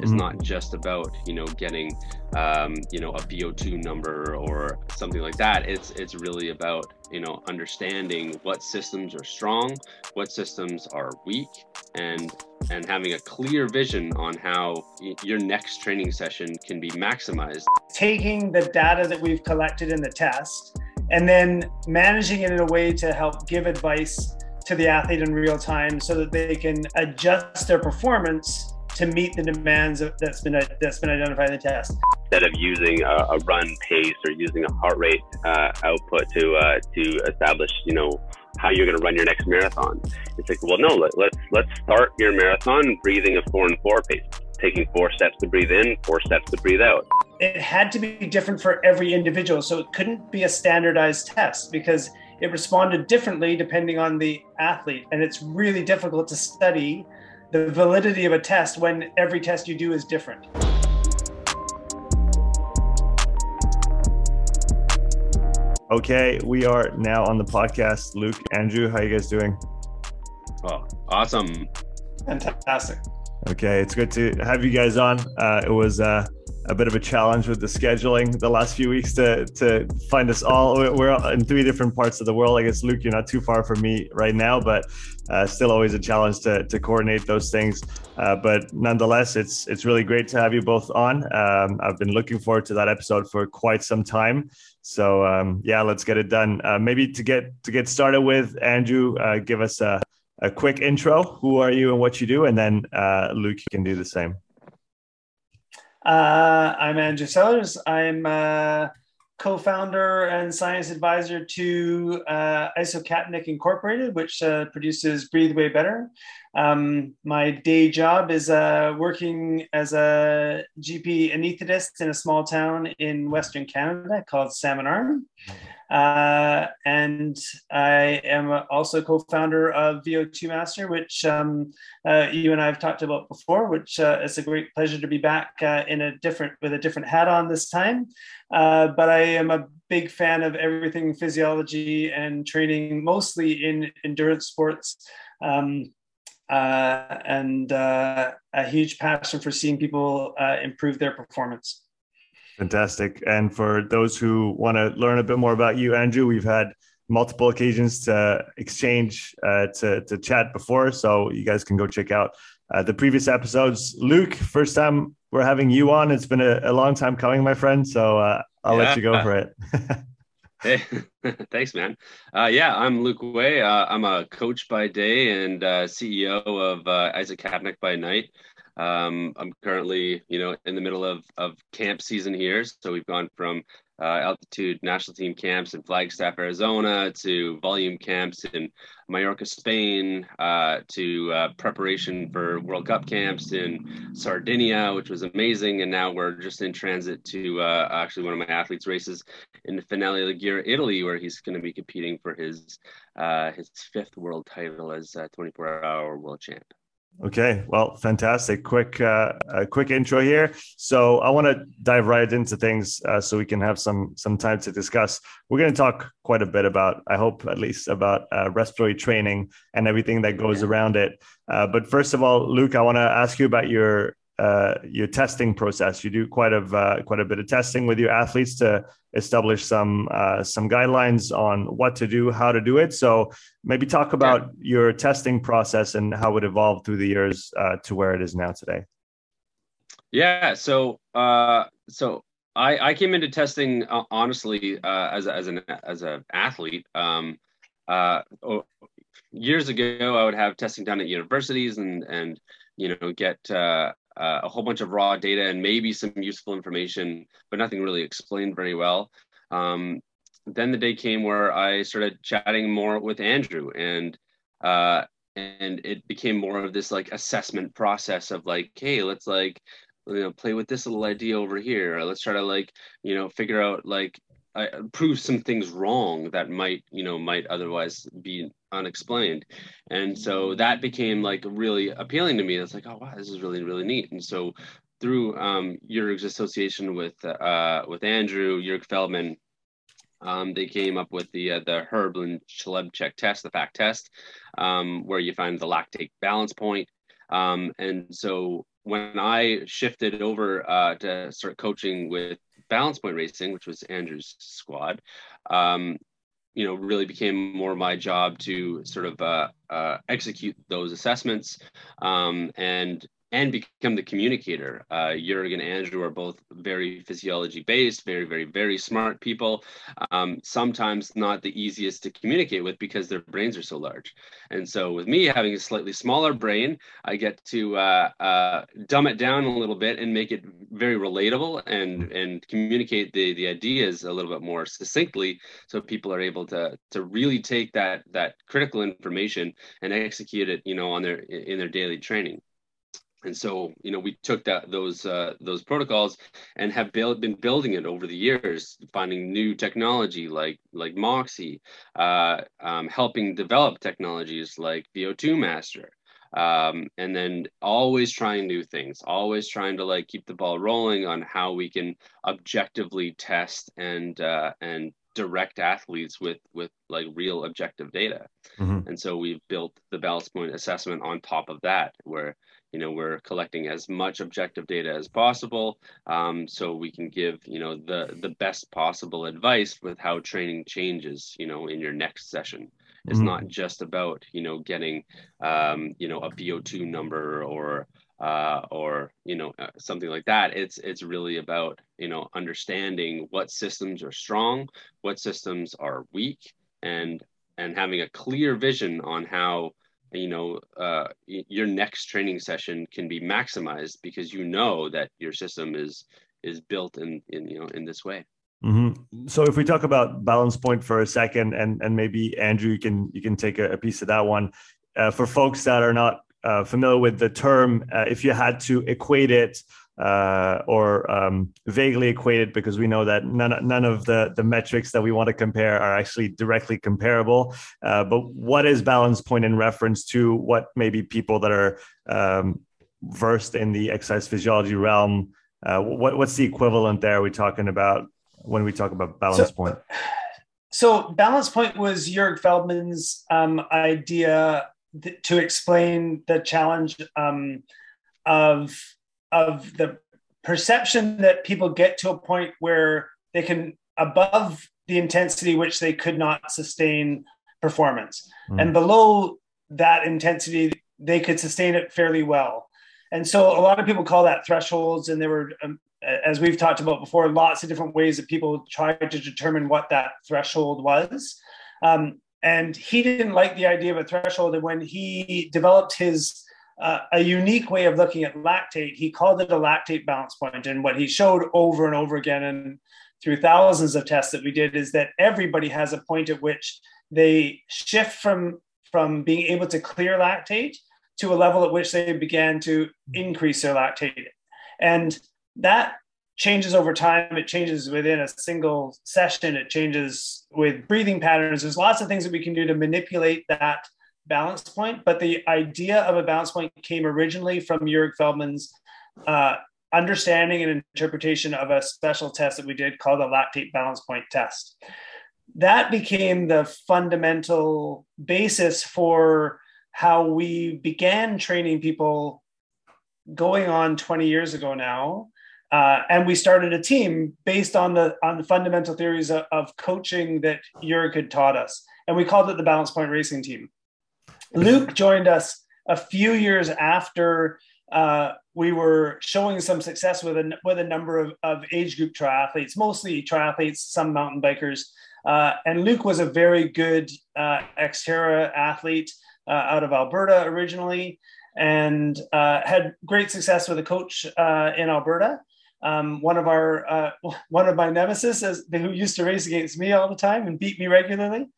is mm-hmm. not just about you know getting um, you know a VO2 number or something like that. It's it's really about you know understanding what systems are strong, what systems are weak, and and having a clear vision on how y- your next training session can be maximized. Taking the data that we've collected in the test and then managing it in a way to help give advice to the athlete in real time so that they can adjust their performance to meet the demands that's been that's been identified in the test. Instead of using a, a run pace or using a heart rate uh, output to uh, to establish, you know, how you're going to run your next marathon, it's like, well, no, let, let's let's start your marathon breathing a four and four pace, taking four steps to breathe in, four steps to breathe out. It had to be different for every individual, so it couldn't be a standardized test because it responded differently depending on the athlete, and it's really difficult to study the validity of a test when every test you do is different. Okay, we are now on the podcast. Luke, Andrew, how you guys doing? Oh, awesome. Fantastic. Okay, it's good to have you guys on. Uh, it was uh, a bit of a challenge with the scheduling the last few weeks to to find us all. We're in three different parts of the world. I guess Luke, you're not too far from me right now, but uh, still always a challenge to to coordinate those things. Uh, but nonetheless, it's it's really great to have you both on. Um, I've been looking forward to that episode for quite some time. So um, yeah, let's get it done. Uh, maybe to get to get started with, Andrew, uh, give us a a quick intro. Who are you and what you do, and then uh, Luke, you can do the same. Uh, I'm Andrew Sellers. I'm uh, co-founder and science advisor to uh, Isocapnic Incorporated, which uh, produces Breathe Way Better. Um, my day job is uh, working as a GP anesthetist in a small town in Western Canada called Salmon Arm. Uh, and I am also co-founder of VO2 Master, which um, uh, you and I have talked about before. Which uh, it's a great pleasure to be back uh, in a different with a different hat on this time. Uh, but I am a big fan of everything physiology and training, mostly in endurance sports. Um, and a huge passion for seeing people improve their performance. Fantastic. And for those who want to learn a bit more about you, Andrew, we've had multiple occasions to exchange, uh, to, to chat before. So you guys can go check out uh, the previous episodes. Luke, first time we're having you on. It's been a, a long time coming, my friend. So uh, I'll yeah. let you go for it. hey, thanks, man. Uh, yeah, I'm Luke Way. Uh, I'm a coach by day and uh, CEO of Isaac Isocapnic by night. Um, I'm currently, you know, in the middle of, of camp season here. So we've gone from uh, altitude national team camps in Flagstaff, Arizona, to volume camps in Mallorca, Spain, uh, to uh, preparation for World Cup camps in Sardinia, which was amazing. And now we're just in transit to uh, actually one of my athletes' races in the Finale Ligure, Italy, where he's going to be competing for his uh, his fifth world title as 24 hour world champ. Okay, well, fantastic. Quick, uh, a quick intro here. So I want to dive right into things, uh, so we can have some some time to discuss. We're going to talk quite a bit about, I hope, at least about uh, respiratory training and everything that goes around it. Uh, but first of all, Luke, I want to ask you about your uh, your testing process. You do quite a uh, quite a bit of testing with your athletes to establish some uh, some guidelines on what to do, how to do it. So maybe talk about yeah. your testing process and how it evolved through the years uh, to where it is now today. Yeah. So uh, so I, I came into testing uh, honestly as as an as an athlete. Um, oh, years ago, I would have testing done at universities and and you know get uh, a whole bunch of raw data and maybe some useful information, but nothing really explained very well. Um, then the day came where I started chatting more with Andrew, and uh, and it became more of this like assessment process of like, hey, let's like you know play with this little idea over here. Let's try to like you know figure out like I, prove some things wrong that might you know might otherwise be unexplained. And so that became like really appealing to me. It's like oh wow this is really really neat. And so through um Jurg's association with uh with Andrew Jurg Feldman um, they came up with the uh, the Herblin Chlebchek test, the FACT test, um, where you find the lactate balance point. Um, and so when I shifted over uh, to start coaching with Balance Point Racing, which was Andrew's squad, um, you know, really became more my job to sort of uh, uh, execute those assessments um, and and become the communicator. Uh, Jurgen and Andrew are both very physiology based, very, very, very smart people. Um, sometimes not the easiest to communicate with because their brains are so large. And so, with me having a slightly smaller brain, I get to uh, uh, dumb it down a little bit and make it very relatable and and communicate the the ideas a little bit more succinctly, so people are able to to really take that that critical information and execute it, you know, on their in their daily training and so you know we took that those uh, those protocols and have built, been building it over the years finding new technology like like moxy uh, um, helping develop technologies like vo2 master um, and then always trying new things always trying to like keep the ball rolling on how we can objectively test and uh, and direct athletes with with like real objective data mm-hmm. and so we've built the balance point assessment on top of that where you know we're collecting as much objective data as possible um, so we can give you know the the best possible advice with how training changes you know in your next session it's mm-hmm. not just about you know getting um, you know a vo2 number or uh, or you know uh, something like that it's it's really about you know understanding what systems are strong what systems are weak and and having a clear vision on how you know uh, your next training session can be maximized because you know that your system is is built in in you know in this way mm-hmm. so if we talk about balance point for a second and and maybe andrew you can you can take a, a piece of that one uh, for folks that are not uh, familiar with the term uh, if you had to equate it uh, or um, vaguely equated because we know that none, none of the, the metrics that we want to compare are actually directly comparable. Uh, but what is balance point in reference to what maybe people that are um, versed in the exercise physiology realm, uh, what, what's the equivalent there we're talking about when we talk about balance so, point? So balance point was Jörg Feldman's um, idea th- to explain the challenge um, of of the perception that people get to a point where they can above the intensity which they could not sustain performance. Mm. and below that intensity they could sustain it fairly well. And so a lot of people call that thresholds. And there were um, as we've talked about before lots of different ways that people tried to determine what that threshold was. Um, and he didn't like the idea of a threshold. And when he developed his uh, a unique way of looking at lactate. He called it a lactate balance point. And what he showed over and over again and through thousands of tests that we did is that everybody has a point at which they shift from, from being able to clear lactate to a level at which they began to increase their lactate. And that changes over time. It changes within a single session. It changes with breathing patterns. There's lots of things that we can do to manipulate that balance point, but the idea of a balance point came originally from Jurg Feldman's uh, understanding and interpretation of a special test that we did called the lactate balance point test. That became the fundamental basis for how we began training people going on 20 years ago now. Uh, and we started a team based on the on the fundamental theories of, of coaching that Jurg had taught us, and we called it the Balance Point Racing Team. Luke joined us a few years after uh, we were showing some success with a, with a number of, of age group triathletes, mostly triathletes, some mountain bikers. Uh, and Luke was a very good uh, Xterra athlete uh, out of Alberta originally and uh, had great success with a coach uh, in Alberta. Um, one of our uh, one of my nemesis, as, who used to race against me all the time and beat me regularly,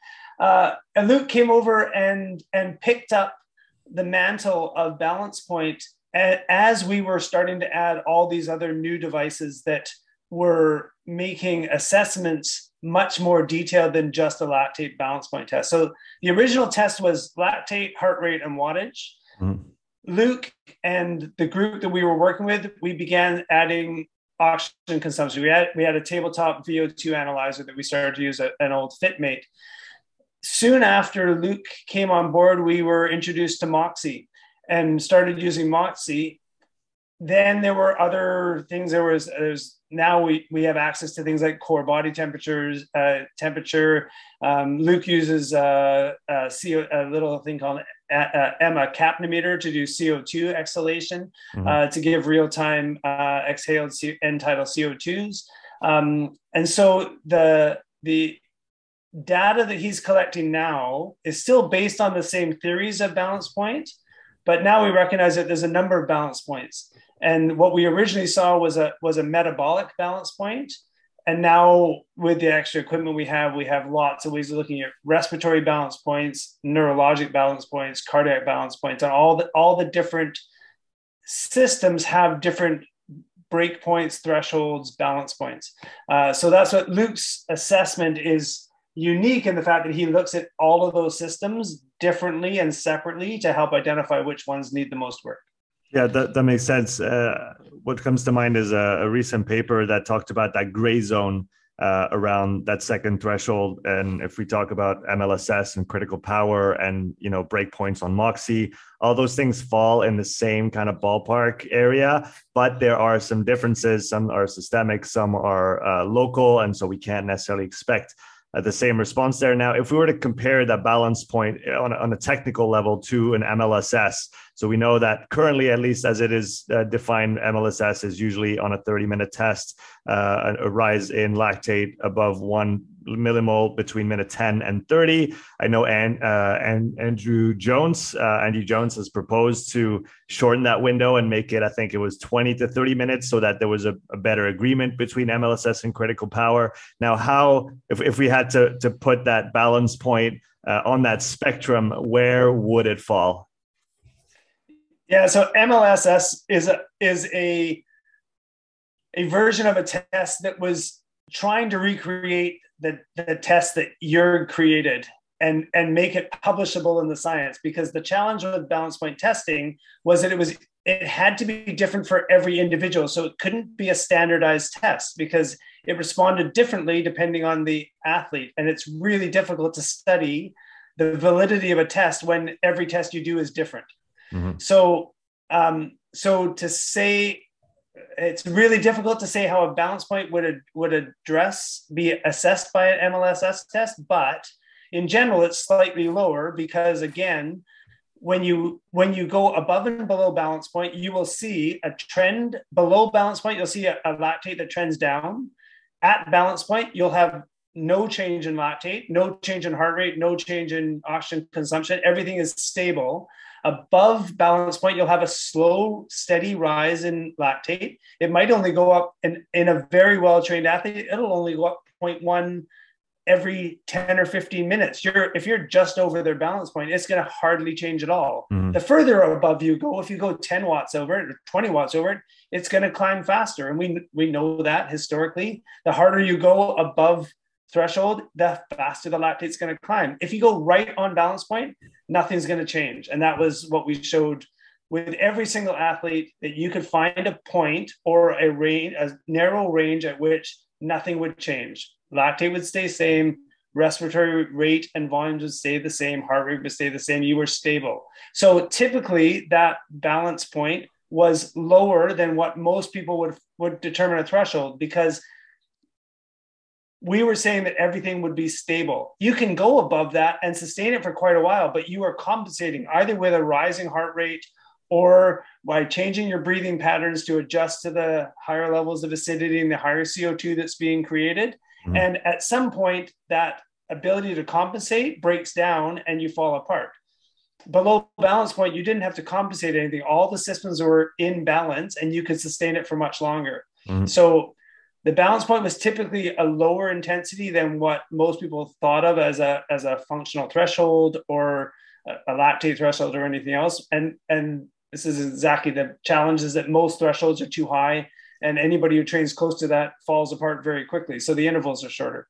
uh, and Luke came over and and picked up the mantle of Balance Point as we were starting to add all these other new devices that were making assessments much more detailed than just a lactate balance point test. So the original test was lactate, heart rate, and wattage. Mm. Luke and the group that we were working with, we began adding oxygen consumption. We had we had a tabletop VO2 analyzer that we started to use, a, an old FitMate soon after Luke came on board, we were introduced to Moxy and started using Moxy. then there were other things. There was there's now we we have access to things like core body temperatures, uh, temperature. Um, Luke uses uh, a, CO, a little thing called uh, EMMA capnometer to do CO2 exhalation mm-hmm. uh, to give real time uh, exhaled C- end tidal CO2s. Um, and so the the data that he's collecting now is still based on the same theories of balance point, but now we recognize that there's a number of balance points. And what we originally saw was a was a metabolic balance point. And now with the extra equipment we have, we have lots of ways of looking at respiratory balance points, neurologic balance points, cardiac balance points, and all the all the different systems have different break points, thresholds, balance points. Uh, so that's what Luke's assessment is unique in the fact that he looks at all of those systems differently and separately to help identify which ones need the most work. Yeah, that, that makes sense. Uh, what comes to mind is a, a, recent paper that talked about that gray zone uh, around that second threshold. And if we talk about MLSS and critical power and you know breakpoints on Moxy, all those things fall in the same kind of ballpark area. But there are some differences. Some are systemic, some are uh, local, and so we can't necessarily expect uh, the same response there. Now, if we were to compare that balance point on a, on a technical level to an MLSS, so we know that currently, at least as it is uh, defined, MLSS is usually on a 30 minute test, uh, a rise in lactate above one millimole between minute 10 and 30. I know and, uh, and Andrew Jones, uh, Andy Jones has proposed to shorten that window and make it, I think it was 20 to 30 minutes so that there was a, a better agreement between MLSS and critical power. Now, how, if, if we had to, to put that balance point uh, on that spectrum, where would it fall? Yeah, so MLSS is a, is a, a version of a test that was trying to recreate the, the test that you're created and and make it publishable in the science. Because the challenge with balance point testing was that it was it had to be different for every individual. So it couldn't be a standardized test because it responded differently depending on the athlete. And it's really difficult to study the validity of a test when every test you do is different. Mm-hmm. so um, so to say it's really difficult to say how a balance point would would address be assessed by an MLSS test, but in general, it's slightly lower because again, when you when you go above and below balance point, you will see a trend below balance point. You'll see a, a lactate that trends down. At balance point, you'll have no change in lactate, no change in heart rate, no change in oxygen consumption. Everything is stable. Above balance point, you'll have a slow, steady rise in lactate. It might only go up in, in a very well trained athlete, it'll only go up 0.1 every 10 or 15 minutes. You're if you're just over their balance point, it's going to hardly change at all. Mm-hmm. The further above you go, if you go 10 watts over it or 20 watts over it, it's going to climb faster. And we we know that historically. The harder you go above threshold, the faster the lactate's going to climb. If you go right on balance point, nothing's going to change. And that was what we showed with every single athlete that you could find a point or a range, a narrow range at which nothing would change. Lactate would stay same, respiratory rate and volumes would stay the same, heart rate would stay the same. You were stable. So typically that balance point was lower than what most people would would determine a threshold because we were saying that everything would be stable. You can go above that and sustain it for quite a while, but you are compensating either with a rising heart rate or by changing your breathing patterns to adjust to the higher levels of acidity and the higher CO2 that's being created. Mm-hmm. And at some point, that ability to compensate breaks down and you fall apart. Below balance point, you didn't have to compensate anything. All the systems were in balance and you could sustain it for much longer. Mm-hmm. So the balance point was typically a lower intensity than what most people thought of as a as a functional threshold or a, lactate threshold or anything else. And and this is exactly the challenge is that most thresholds are too high and anybody who trains close to that falls apart very quickly. So the intervals are shorter.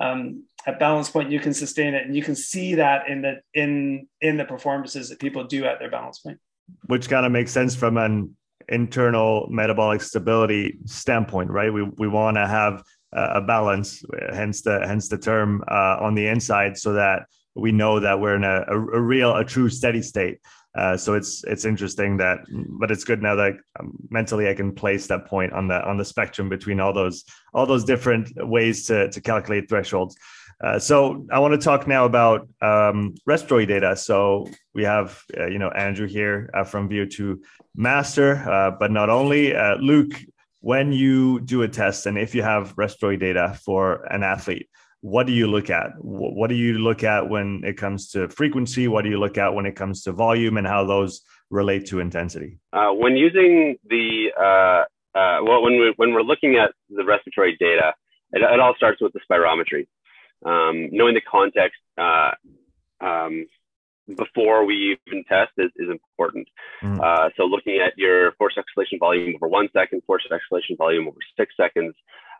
Um, at balance point you can sustain it and you can see that in the in in the performances that people do at their balance point. Which kind of makes sense from an internal metabolic stability standpoint, right? We we want to have a balance, hence the hence the term uh, on the inside, so that we know that we're in a, a, a, real, a true steady state. Uh, so it's it's interesting that, but it's good now that um, mentally I can place that point on the on the spectrum between all those all those different ways to to calculate thresholds. Uh, so I want to talk now about um, respiratory data. So we have, uh, you know, Andrew here uh, from VO2 Master, uh, but not only uh, Luke. When you do a test, and if you have respiratory data for an athlete, what do you look at? What do you look at when it comes to frequency? What do you look at when it comes to volume, and how those relate to intensity? when using the well, when we when we're looking at the respiratory data, it, it all starts with the spirometry um, knowing the context uh, um, before we even test is, is important. Mm. Uh, so looking at your force exhalation volume over one second, force exhalation volume over six seconds,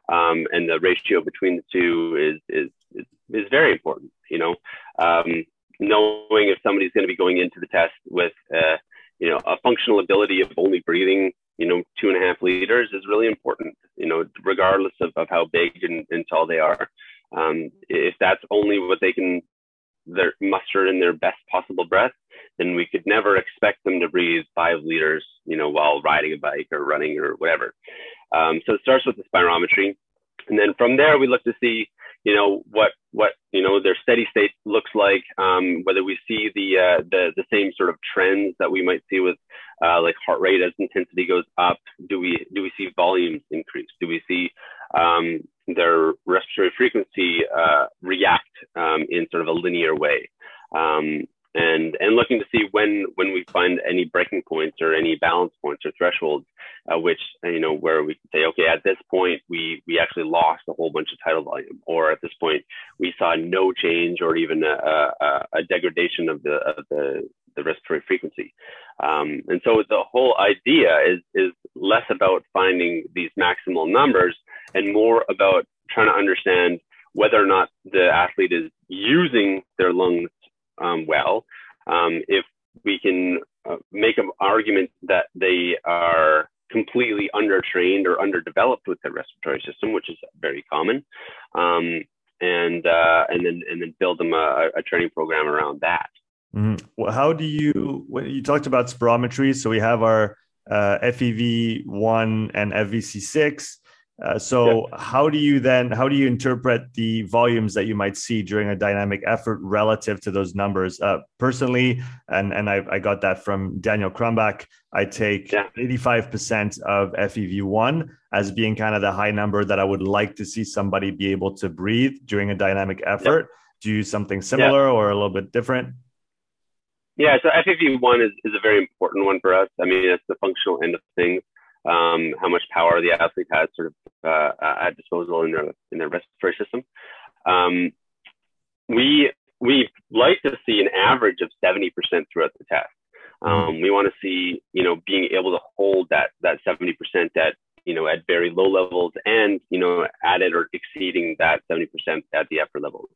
um, and the ratio between the two is is is, is very important. You know, um, knowing if somebody's going to be going into the test with uh, you know a functional ability of only breathing you know two and a half liters is really important. You know, regardless of, of how big and, and tall they are. Um, if that's only what they can their, muster in their best possible breath, then we could never expect them to breathe five liters, you know, while riding a bike or running or whatever. Um, so it starts with the spirometry, and then from there we look to see, you know, what what you know their steady state looks like, um, whether we see the uh, the the same sort of trends that we might see with uh, like heart rate as intensity goes up. Do we do we see volumes increase? Do we see um, their respiratory frequency uh, react um, in sort of a linear way. Um, and, and looking to see when, when we find any breaking points or any balance points or thresholds, uh, which, you know, where we can say, okay, at this point, we, we actually lost a whole bunch of tidal volume, or at this point, we saw no change or even a, a, a degradation of the, of the, the respiratory frequency. Um, and so the whole idea is, is less about finding these maximal numbers and more about trying to understand whether or not the athlete is using their lungs um, well. Um, if we can uh, make an argument that they are completely undertrained or underdeveloped with their respiratory system, which is very common, um, and uh, and then and then build them a, a training program around that. Mm-hmm. Well, how do you when you talked about spirometry? So we have our uh, FEV one and FVC six. Uh, so yeah. how do you then how do you interpret the volumes that you might see during a dynamic effort relative to those numbers? Uh, personally, and and I, I, got that from Daniel Crumbach. I take eighty five percent of FEV one as being kind of the high number that I would like to see somebody be able to breathe during a dynamic effort. Yeah. Do you something similar or a little bit different? Yeah, so FEV one is, is a very important one for us. I mean, it's the functional end of things um, how much power the athlete has sort of uh, at disposal in their in their respiratory system. Um, we we like to see an average of 70% throughout the test. Um, we want to see you know being able to hold that that 70% at you know at very low levels and you know at it or exceeding that 70% at the upper levels.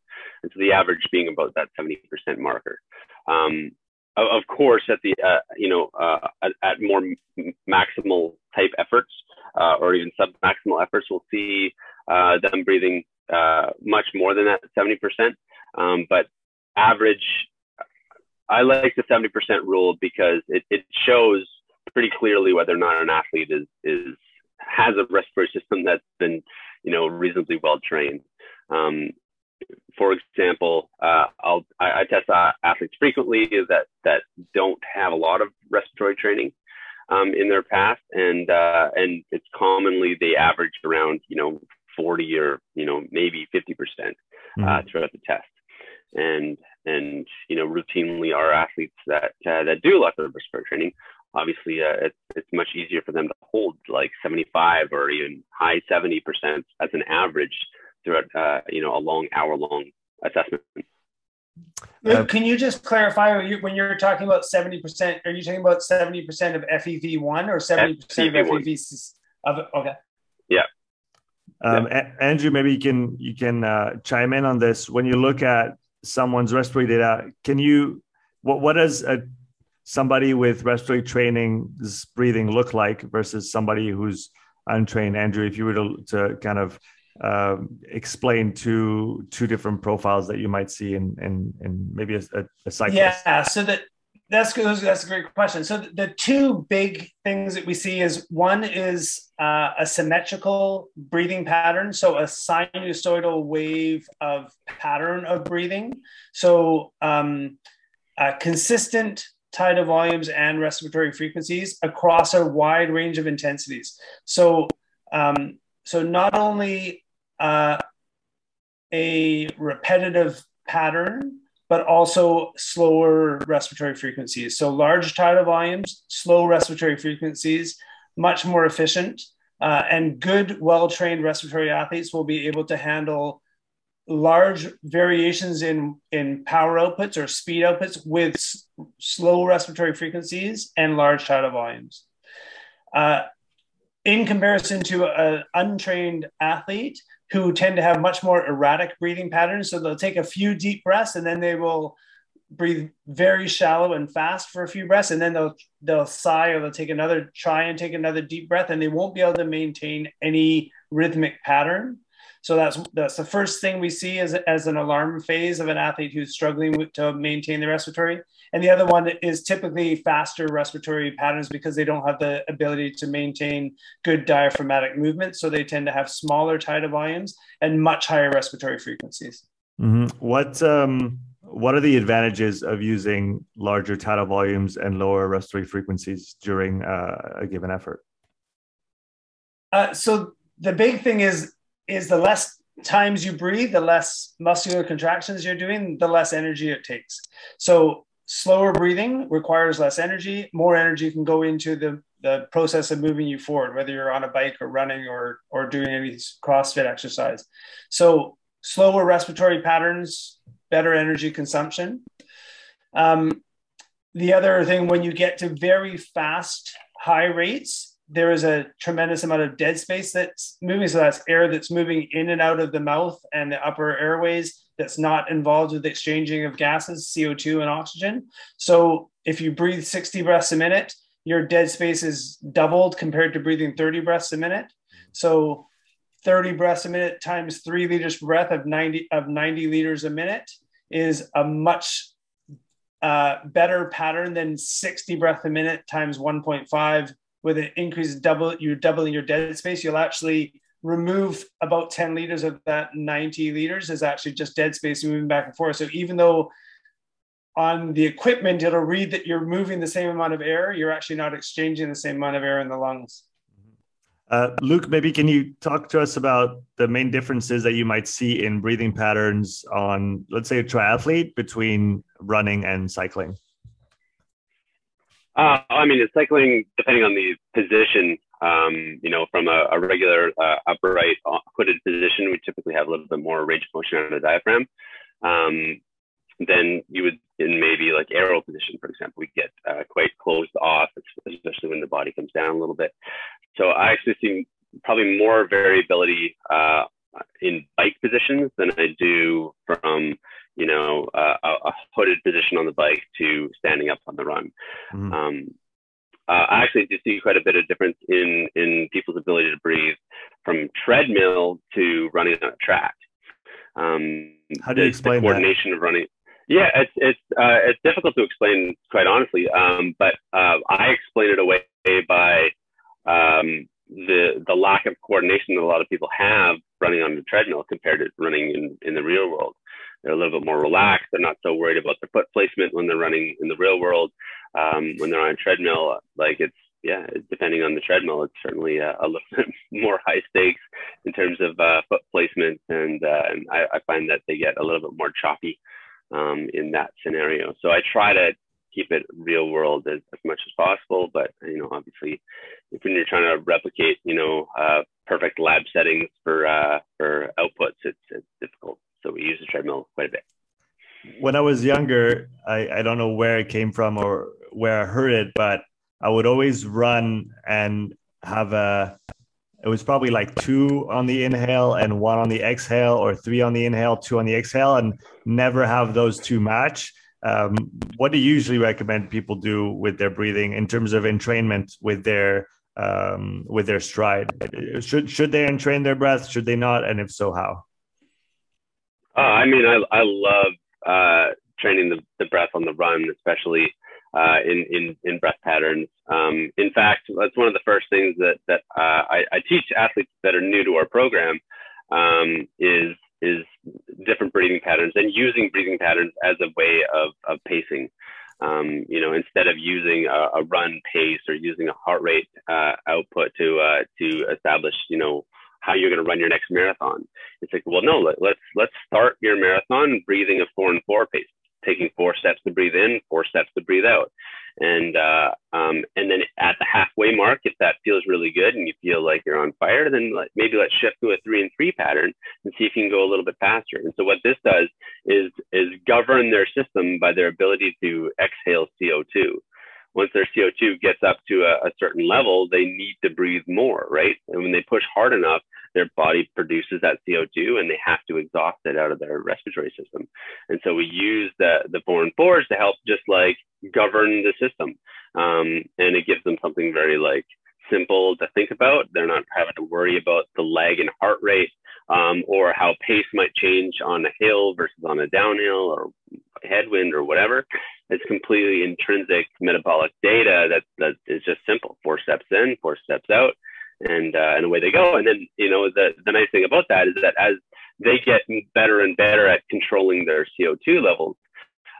And so the average being about that 70% marker. Um, of course, at the uh, you know uh, at, at, more maximal type efforts uh, or even sub maximal efforts, we'll see uh, them breathing uh, much more than that, seventy percent. Um, but average, I like the seventy percent rule because it, it shows pretty clearly whether or not an athlete is is has a respiratory system that's been you know reasonably well trained. Um, for example, uh, I'll, I, I test uh, athletes frequently that that don't have a lot of respiratory training um, in their past, and uh, and it's commonly they average around you know 40 or you know maybe 50 percent uh, mm-hmm. throughout the test, and and you know routinely our athletes that uh, that do lots of respiratory training obviously uh, it's, it's much easier for them to hold like 75 or even high 70% as an average throughout uh, you know a long hour long assessment. Uh, Can you just clarify when you're talking about 70%, are you talking about 70% of FEV1 or 70% of FEV of okay. Yeah. Um, yeah. Andrew, maybe you can you can uh, chime in on this. When you look at someone's respiratory data, can you what what does a somebody with respiratory training breathing look like versus somebody who's untrained? Andrew, if you were to, to kind of um, explain two two different profiles that you might see in in, in maybe a, a cyclist? Yeah, so that that's good. That's a great question. So the two big things that we see is one is uh, a symmetrical breathing pattern, so a sinusoidal wave of pattern of breathing. So um, consistent tidal volumes and respiratory frequencies across a wide range of intensities. So um, so not only uh, a repetitive pattern but also slower respiratory frequencies. So large tidal volumes, slow respiratory frequencies, much more efficient, uh, and good, well-trained respiratory athletes will be able to handle large variations in, in power outputs or speed outputs with s- slow respiratory frequencies and large tidal volumes. Uh, in comparison to an untrained athlete, who tend to have much more erratic breathing patterns. So they'll take a few deep breaths and then they will breathe very shallow and fast for a few breaths, and then they'll they'll sigh or they'll take another try and take another deep breath, and they won't be able to maintain any rhythmic pattern. So that's that's the first thing we see as, as an alarm phase of an athlete who's struggling with, to maintain the respiratory. And the other one is typically faster respiratory patterns because they don't have the ability to maintain good diaphragmatic movement. So they tend to have smaller tidal volumes and much higher respiratory frequencies. Mm-hmm. What um, what are the advantages of using larger tidal volumes and lower respiratory frequencies during uh, a given effort? Uh, so the big thing is is the less times you breathe, the less muscular contractions you're doing, the less energy it takes. So slower breathing requires less energy. More energy can go into the, the process of moving you forward, whether you're on a bike or running or, or doing any CrossFit exercise. So slower respiratory patterns, better energy consumption. Um, the other thing, when you get to very fast, high rates, there is a tremendous amount of dead space that's moving. So that's air that's moving in and out of the mouth and the upper airways that's not involved with the exchanging of gases, CO2 and oxygen. So if you breathe 60 breaths a minute, your dead space is doubled compared to breathing 30 breaths a minute. So 30 breaths a minute times three liters per breath of 90 of 90 liters a minute is a much uh, better pattern than 60 breath a minute times 1.5 with an increase double you're doubling your dead space. You'll actually remove about 10 liters of that 90 liters is actually just dead space moving back and forth. So even though on the equipment it'll read that you're moving the same amount of air you're actually not exchanging the same amount of air in the lungs. Uh, Luke, maybe can you talk to us about the main differences that you might see in breathing patterns on, let's say, a triathlete between running and cycling? Uh, I mean, it's cycling depending on the position. Um, you know, from a, a regular uh, upright uh, hooded position, we typically have a little bit more range of motion on the diaphragm. Um, then you would in maybe like aero position, for example, we get uh, quite closed off, especially when the body comes down a little bit. So I actually see probably more variability uh, in bike positions than I do from you know, uh, a, hooded position on the bike to standing up on the run. Mm-hmm. Um, uh, I actually do see quite a bit of difference in in people's ability to breathe from treadmill to running on a track. Um, How do you explain the coordination that? of running? Yeah, it's it's uh, it's difficult to explain, quite honestly. Um, but uh, I explain it away by um, the the lack of coordination that a lot of people have running on the treadmill compared to running in, in the real world. They're a little bit more relaxed. They're not so worried about their foot placement when they're running in the real world. Um, when they're on a treadmill, like it's yeah, depending on the treadmill, it's certainly a, a little bit more high stakes in terms of uh, foot placement, and, uh, and I, I, find that they get a little bit more choppy um, in that scenario. So I try to keep it real world as, as much as possible, but you know, obviously, if when you're trying to replicate, you know, uh, perfect lab settings for uh, for outputs, it's, it's difficult. So we use the treadmill quite a bit. When I was younger, I, I don't know where it came from or where I heard it, but I would always run and have a it was probably like two on the inhale and one on the exhale or three on the inhale two on the exhale and never have those two match um, what do you usually recommend people do with their breathing in terms of entrainment with their um, with their stride should should they entrain their breath should they not and if so how uh, I mean, I I love uh, training the, the breath on the run, especially uh, in, in, in breath patterns. Um, in fact, that's one of the first things that, that uh, I, I, teach athletes that are new to our program um, is, is different breathing patterns and using breathing patterns as a way of, of pacing. Um, you know, instead of using a, a, run pace or using a heart rate uh, output to uh, to establish, you know, how you're going to run your next marathon. It's like, well, no, let, let's let's start your marathon breathing a four and four pace taking four steps to breathe in, four steps to breathe out. And uh, um, and then at the halfway mark, if that feels really good and you feel like you're on fire, then let, maybe let's shift to a three and three pattern and see if you can go a little bit faster. And so what this does is is govern their system by their ability to exhale CO2 once their CO2 gets up to a, a, certain level, they need to breathe more, right? And when they push hard enough, their body produces that CO2 and they have to exhaust it out of their respiratory system. And so we use the, the and fours to help just like govern the system. Um, and it gives them something very like simple to think about. They're not having to worry about the lag in heart rate um, or how pace might change on a hill versus on a downhill or headwind or whatever. It's completely intrinsic metabolic data that that is just simple. Four steps in, four steps out, and uh, and away they go. And then you know the the nice thing about that is that as they get better and better at controlling their CO2 levels,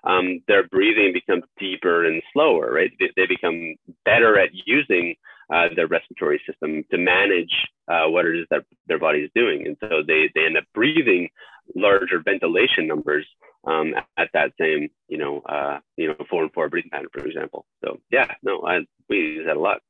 um, their breathing becomes deeper and slower. Right? They, they become better at using uh, their respiratory system to manage uh, what it is that their body is doing, and so they they end up breathing larger ventilation numbers um, at that same, you know, uh, you know, four and four breathing pattern, for example. So yeah, no, I, we use that a lot.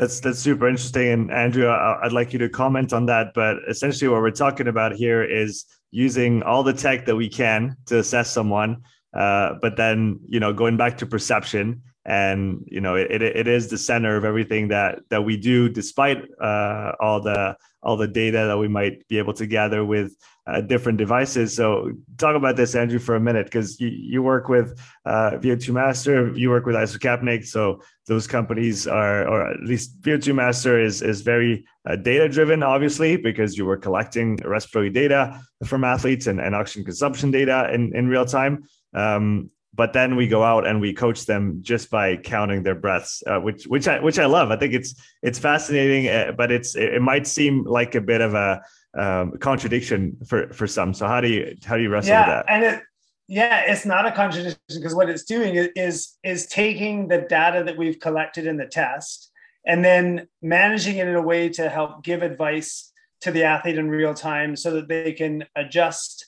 That's that's super interesting, and Andrew, I'd like you to comment on that. But essentially, what we're talking about here is using all the tech that we can to assess someone, uh, but then you know, going back to perception, and you know, it, it is the center of everything that that we do, despite uh, all the all the data that we might be able to gather with uh, different devices. So talk about this, Andrew, for a minute, because you, you work with uh, VO2 Master, you work with Isocapnic. So those companies are, or at least VO2 Master is, is very uh, data driven, obviously, because you were collecting respiratory data from athletes and, and oxygen consumption data in, in real time. Um, but then we go out and we coach them just by counting their breaths, uh, which which I which I love. I think it's it's fascinating, uh, but it's it might seem like a bit of a um, contradiction for for some. So how do you how do you wrestle yeah, with that? And it, yeah, it's not a contradiction because what it's doing is is taking the data that we've collected in the test and then managing it in a way to help give advice to the athlete in real time so that they can adjust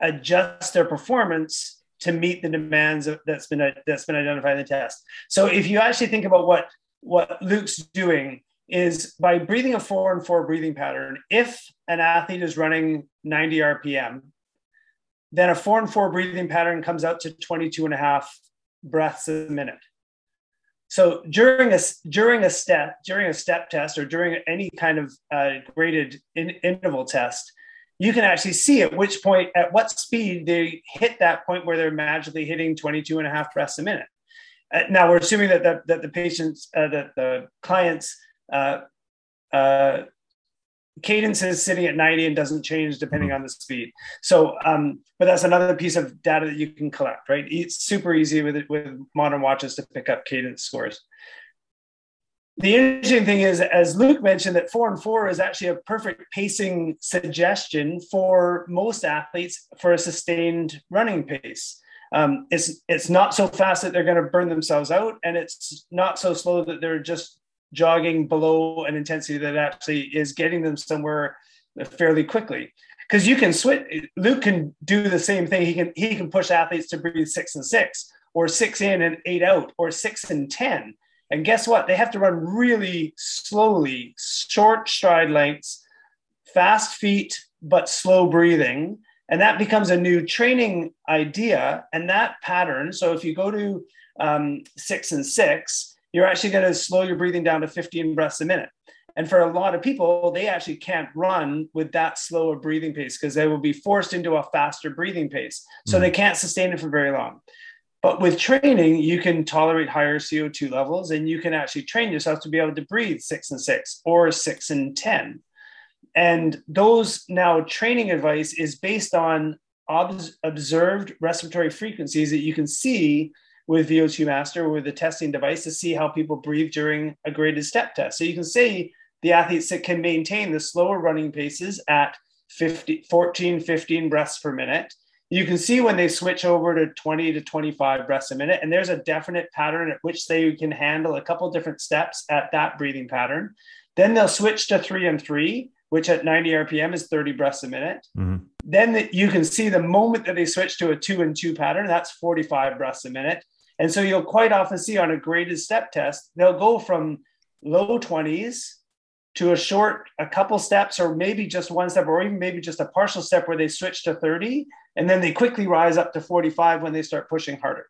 adjust their performance to meet the demands of, that's been that's been identified in the test. So if you actually think about what what Luke's doing is by breathing a four and four breathing pattern, if an athlete is running 90 RPM, then a four and four breathing pattern comes out to 22 and a half breaths a minute. So during a during a step during a step test or during any kind of uh, graded in, interval test, you can actually see at which point at what speed they hit that point where they're magically hitting 22 and a half breaths a minute. Uh, now we're assuming that the, that the patients uh, that the clients uh, uh, cadence is sitting at 90 and doesn't change depending mm-hmm. on the speed. So, um, but that's another piece of data that you can collect, right? It's super easy with with modern watches to pick up cadence scores. The interesting thing is, as Luke mentioned, that four and four is actually a perfect pacing suggestion for most athletes for a sustained running pace. Um, it's it's not so fast that they're going to burn themselves out, and it's not so slow that they're just jogging below an intensity that actually is getting them somewhere fairly quickly. Because you can switch. Luke can do the same thing. He can he can push athletes to breathe six and six, or six in and eight out, or six and ten. And guess what? They have to run really slowly, short stride lengths, fast feet, but slow breathing. And that becomes a new training idea. And that pattern. So if you go to um, six and six, you're actually going to slow your breathing down to 15 breaths a minute. And for a lot of people, they actually can't run with that slower breathing pace because they will be forced into a faster breathing pace. So mm-hmm. they can't sustain it for very long. But with training, you can tolerate higher CO2 levels and you can actually train yourself to be able to breathe six and six or six and 10. And those now training advice is based on observed respiratory frequencies that you can see with VO2 Master with the testing device to see how people breathe during a graded step test. So you can see the athletes that can maintain the slower running paces at 50, 14, 15 breaths per minute. You can see when they switch over to 20 to 25 breaths a minute, and there's a definite pattern at which they can handle a couple different steps at that breathing pattern. Then they'll switch to three and three, which at 90 RPM is 30 breaths a minute. Mm-hmm. Then the, you can see the moment that they switch to a two and two pattern, that's 45 breaths a minute. And so you'll quite often see on a graded step test, they'll go from low 20s to a short, a couple steps, or maybe just one step, or even maybe just a partial step where they switch to 30, and then they quickly rise up to 45 when they start pushing harder.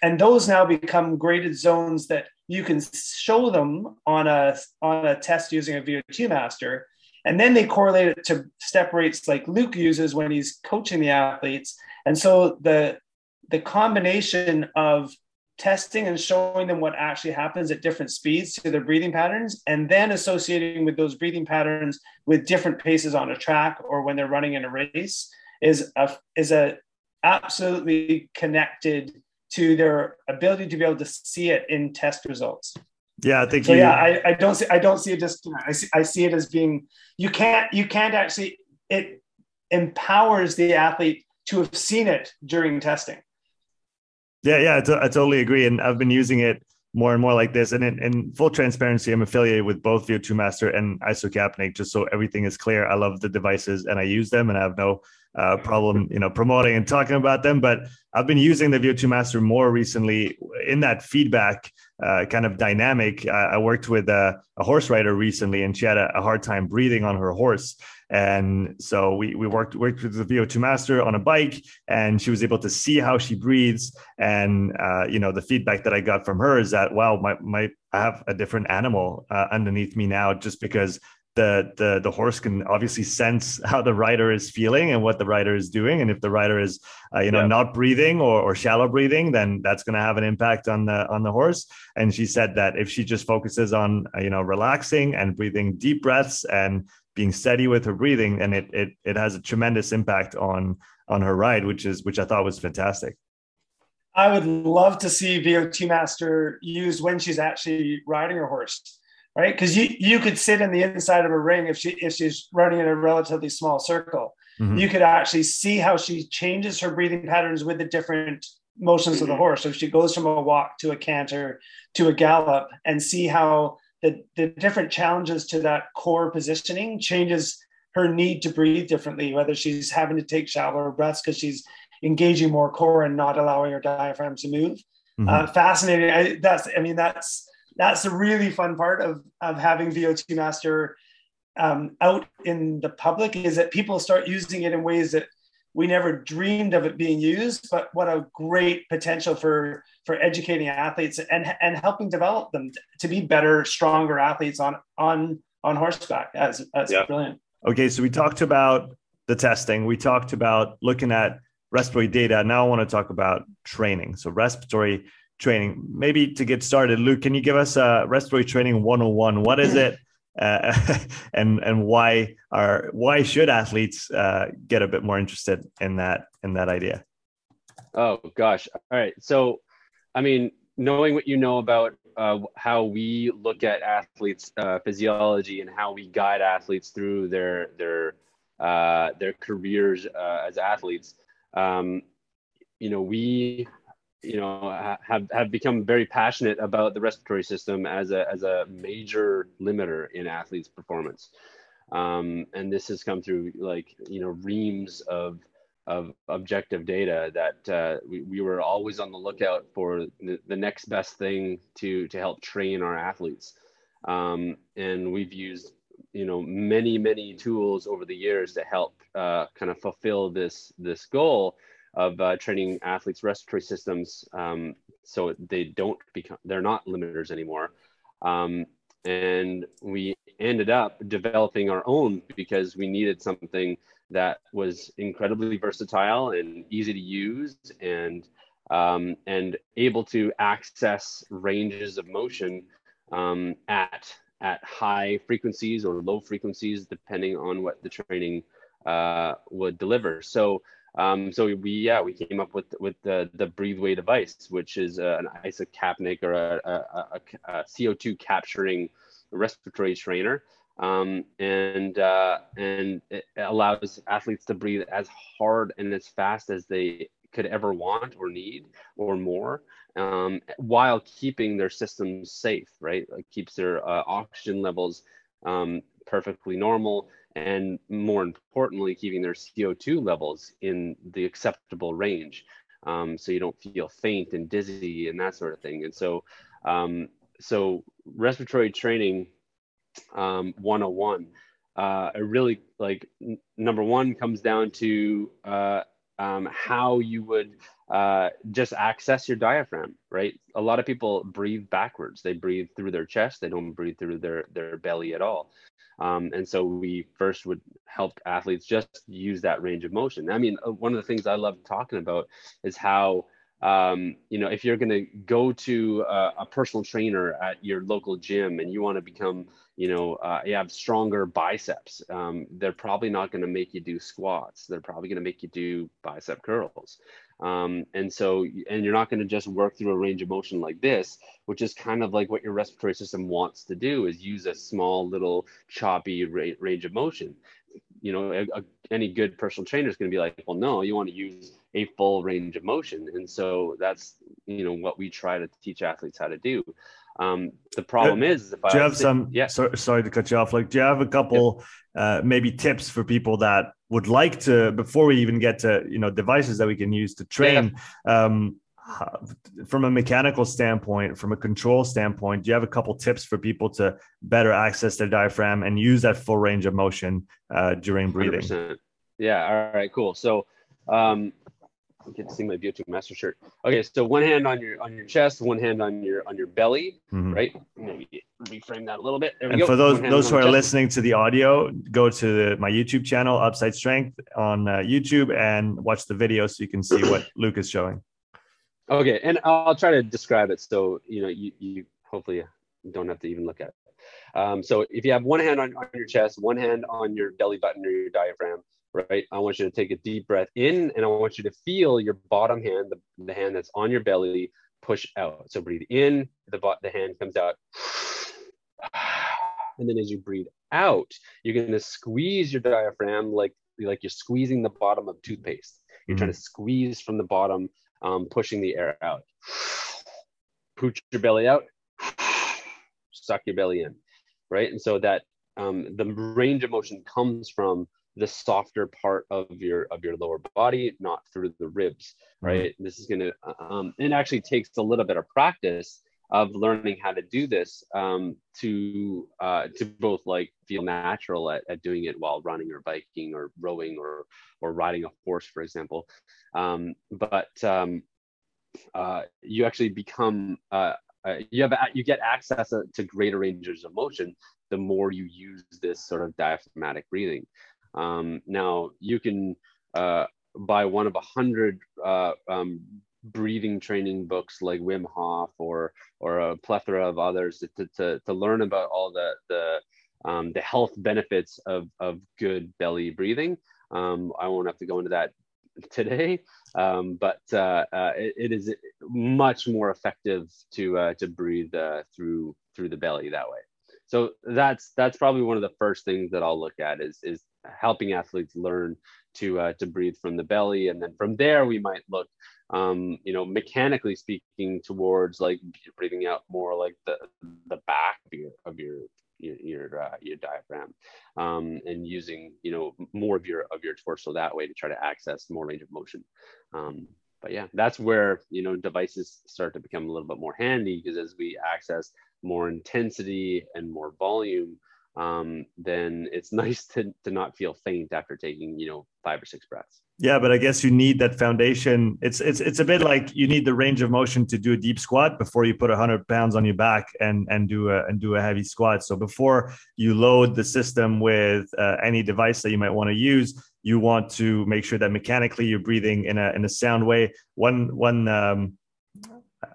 And those now become graded zones that you can show them on a on a test using a VO2 master, and then they correlate it to step rates like Luke uses when he's coaching the athletes. And so the the combination of testing and showing them what actually happens at different speeds to their breathing patterns, and then associating with those breathing patterns with different paces on a track or when they're running in a race is a is a absolutely connected to their ability to be able to see it in test results. Yeah, I think. So you, yeah, I, I don't see I don't see it just I see I see it as being you can't you can't actually it empowers the athlete to have seen it during testing. Yeah, yeah, I, t- I totally agree. And I've been using it more and more like this. And in, in full transparency, I'm affiliated with both VO2 Master and IsoCapnic, just so everything is clear. I love the devices and I use them, and I have no uh, problem, you know, promoting and talking about them. But I've been using the VO2 Master more recently in that feedback uh, kind of dynamic. I, I worked with a, a, horse rider recently, and she had a, a, hard time breathing on her horse. And so we, we worked worked with the VO2 Master on a bike, and she was able to see how she breathes. And uh, you know, the feedback that I got from her is that wow, my my I have a different animal uh, underneath me now, just because the the the horse can obviously sense how the rider is feeling and what the rider is doing. And if the rider is uh, you know yeah. not breathing or, or shallow breathing then that's going to have an impact on the on the horse. And she said that if she just focuses on uh, you know relaxing and breathing deep breaths and being steady with her breathing and it it it has a tremendous impact on on her ride which is which i thought was fantastic. I would love to see VO2 master used when she's actually riding her horse right? Because you you could sit in the inside of a ring if she if she's running in a relatively small circle. Mm-hmm. You could actually see how she changes her breathing patterns with the different motions of the horse. So if she goes from a walk to a canter to a gallop, and see how the, the different challenges to that core positioning changes her need to breathe differently, whether she's having to take shallower breaths because she's engaging more core and not allowing her diaphragm to move. Mm-hmm. Uh, fascinating. I, that's, I mean, that's that's the really fun part of of having VO2 Master um, out in the public is that people start using it in ways that we never dreamed of it being used. But what a great potential for for educating athletes and and helping develop them to be better, stronger athletes on on on horseback. That's that's yeah. brilliant. Okay, so we talked about the testing. We talked about looking at respiratory data. Now I want to talk about training. So respiratory training. Maybe to get started, Luke, can you give us a respiratory training 101? What is it? Uh, and and why are why should athletes uh, get a bit more interested in that in that idea? Oh gosh! All right. So, I mean, knowing what you know about uh, how we look at athletes' uh, physiology and how we guide athletes through their their uh, their careers uh, as athletes, um, you know, we you know have have become very passionate about the respiratory system as a as a major limiter in athletes performance. Um, and this has come through like you know reams of of objective data that uh, we, we were always on the lookout for the, the next best thing to to help train our athletes. Um, and we've used you know many many tools over the years to help uh, kind of fulfill this this goal of uh, training athletes' respiratory systems um, so they don't become they're not limiters anymore. Um, and we ended up developing our own because we needed something that was incredibly versatile and easy to use and um, and able to access ranges of motion um, at at high frequencies or low frequencies depending on what the training uh, would deliver. So Um, so we yeah we came up with with the the Breathway device, which is uh, an isocapnic or a, a, a, a CO2 capturing respiratory trainer, um, and uh, and it allows athletes to breathe as hard and as fast as they could ever want or need or more um, while keeping their systems safe right? Like keeps their uh, oxygen levels um, perfectly normal and more importantly, keeping their CO2 levels in the acceptable range. Um, so you don't feel faint and dizzy and that sort of thing. And so, um, so respiratory training um, 101, uh, it really like n- number one comes down to uh, um, how you would uh, just access your diaphragm, right? A lot of people breathe backwards. They breathe through their chest. They don't breathe through their, their belly at all. Um, and so we first would help athletes just use that range of motion. I mean, uh, one of the things I love talking about is how, um, you know, if you're going to go to a, a, personal trainer at your local gym and you want to become, you know, uh, you have stronger biceps, um, they're probably not going to make you do squats. They're probably going to make you do bicep curls. Um, and so, and you're not going to just work through a range of motion like this, which is kind of like what your respiratory system wants to do is use a small little choppy ra- range of motion. You know, a, a, any good personal trainer is going to be like, well, no, you want to use a full range of motion. And so that's, you know, what we try to teach athletes how to do. Um, the problem is, if do I you have some? Yeah. So, sorry to cut you off. Like, do you have a couple, uh, maybe tips for people that would like to before we even get to you know devices that we can use to train? Yeah. Um, from a mechanical standpoint, from a control standpoint, do you have a couple tips for people to better access their diaphragm and use that full range of motion uh, during breathing? 100%. Yeah. All right. Cool. So, um, Get to see my VO2 master shirt. Okay, so one hand on your on your chest, one hand on your on your belly, mm-hmm. right? Maybe reframe that a little bit. and for those those who are chest. listening to the audio, go to the, my YouTube channel, Upside Strength, on uh, YouTube, and watch the video so you can see what Luke is showing. Okay, and I'll try to describe it so you know you, you hopefully don't have to even look at it. Um, so if you have one hand on, on your chest, one hand on your belly button or your diaphragm, right? I want you to take a deep breath in and I want you to feel your bottom hand, the, the hand that's on your belly, push out. So breathe in, the, the hand comes out. And then as you breathe out, you're going to squeeze your diaphragm like, like you're squeezing the bottom of toothpaste. You're mm-hmm. trying to squeeze from the bottom, um, pushing the air out. Pooch your belly out, suck your belly in, right? And so that um, the range of motion comes from the softer part of your of your lower body not through the ribs mm-hmm. right mm-hmm. this is going to um, it actually takes a little bit of practice of learning how to do this um, to uh, to both like feel natural at, at doing it while running or biking or rowing or or riding a horse for example um, but um, uh, you actually become uh, uh you have you get access to greater ranges of motion the more you use this sort of diaphragmatic breathing um, now you can uh, buy one of a hundred uh, um, breathing training books like Wim Hof or or a plethora of others to, to, to learn about all the the um, the health benefits of, of good belly breathing. Um, I won't have to go into that today, um, but uh, uh, it, it is much more effective to uh, to breathe uh, through through the belly that way. So that's that's probably one of the first things that I'll look at is is helping athletes learn to uh, to breathe from the belly, and then from there we might look, um, you know, mechanically speaking, towards like breathing out more like the the back of your of your your your, uh, your diaphragm, um, and using you know more of your of your torso that way to try to access more range of motion. Um, but yeah, that's where you know devices start to become a little bit more handy because as we access more intensity and more volume, um, then it's nice to, to not feel faint after taking, you know, five or six breaths. Yeah, but I guess you need that foundation. It's it's it's a bit like you need the range of motion to do a deep squat before you put hundred pounds on your back and and do a and do a heavy squat. So before you load the system with uh, any device that you might want to use, you want to make sure that mechanically you're breathing in a in a sound way. One one um,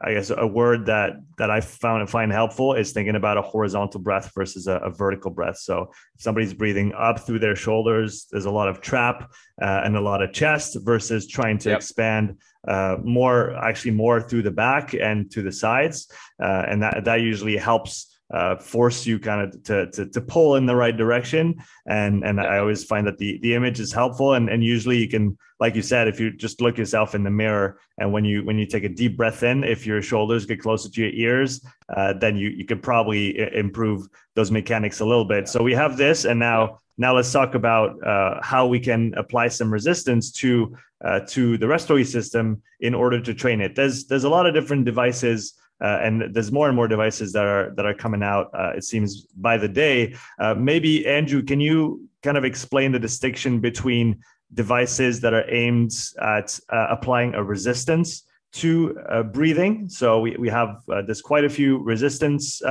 I guess a word that that I found find helpful is thinking about a horizontal breath versus a, a vertical breath. So if somebody's breathing up through their shoulders, there's a lot of trap uh, and a lot of chest versus trying to yep. expand uh, more, actually more through the back and to the sides, uh, and that that usually helps uh, force you kind of to, to, to pull in the right direction. And and I always find that the the image is helpful. And and usually you can, like you said, if you just look yourself in the mirror and when you when you take a deep breath in, if your shoulders get closer to your ears, uh, then you you could probably improve those mechanics a little bit. So we have this, and now now let's talk about uh, how we can apply some resistance to uh, to the respiratory system in order to train it. There's there's a lot of different devices uh, and there's more and more devices that are that are coming out. Uh, it seems by the day. Uh, maybe Andrew, can you kind of explain the distinction between devices that are aimed at uh, applying a resistance to uh, breathing? So we we have uh, there's quite a few resistance.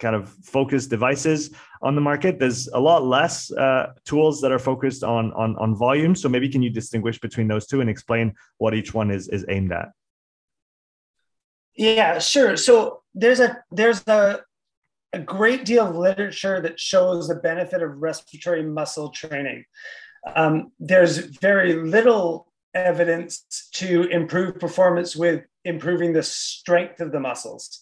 kind of focused devices on the market. There's a lot less tools that are focused on on on volume. So maybe can you distinguish between those two and explain what each one is is aimed at? Yeah, sure. So there's a there's a a great deal of literature that shows the benefit of respiratory muscle training. Um, there's very little evidence to improve performance with improving the strength of the muscles.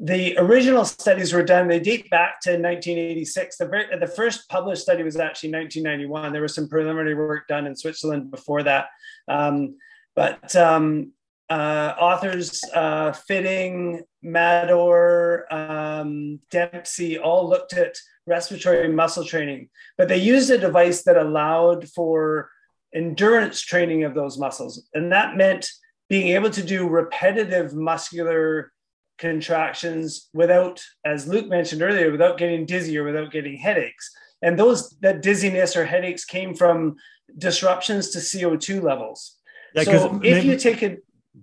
The original studies were done, they date back to 1986. The, very, the first published study was actually 1991. There was some preliminary work done in Switzerland before that. Um, but um, uh, authors uh, Fitting, Mador, um, Dempsey all looked at respiratory muscle training, but they used a device that allowed for endurance training of those muscles. And that meant being able to do repetitive muscular contractions without, as Luke mentioned earlier, without getting dizzy or without getting headaches. And those that dizziness or headaches came from disruptions to CO2 levels. Yeah, so if maybe, you take a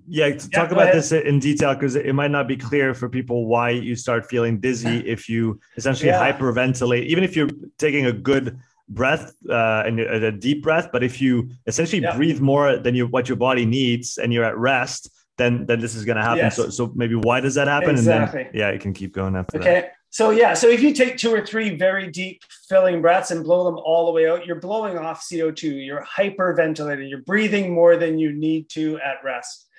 yeah, yeah talk about ahead. this in detail because it might not be clear for people why you start feeling dizzy if you essentially yeah. hyperventilate, even if you're taking a good breath uh, and a deep breath. But if you essentially yeah. breathe more than you what your body needs and you're at rest, then then this is going to happen. Yes. So so maybe why does that happen? Exactly. And then yeah, it can keep going after okay. that. So yeah, so if you take two or three very deep filling breaths and blow them all the way out, you're blowing off CO2. You're hyperventilating. You're breathing more than you need to at rest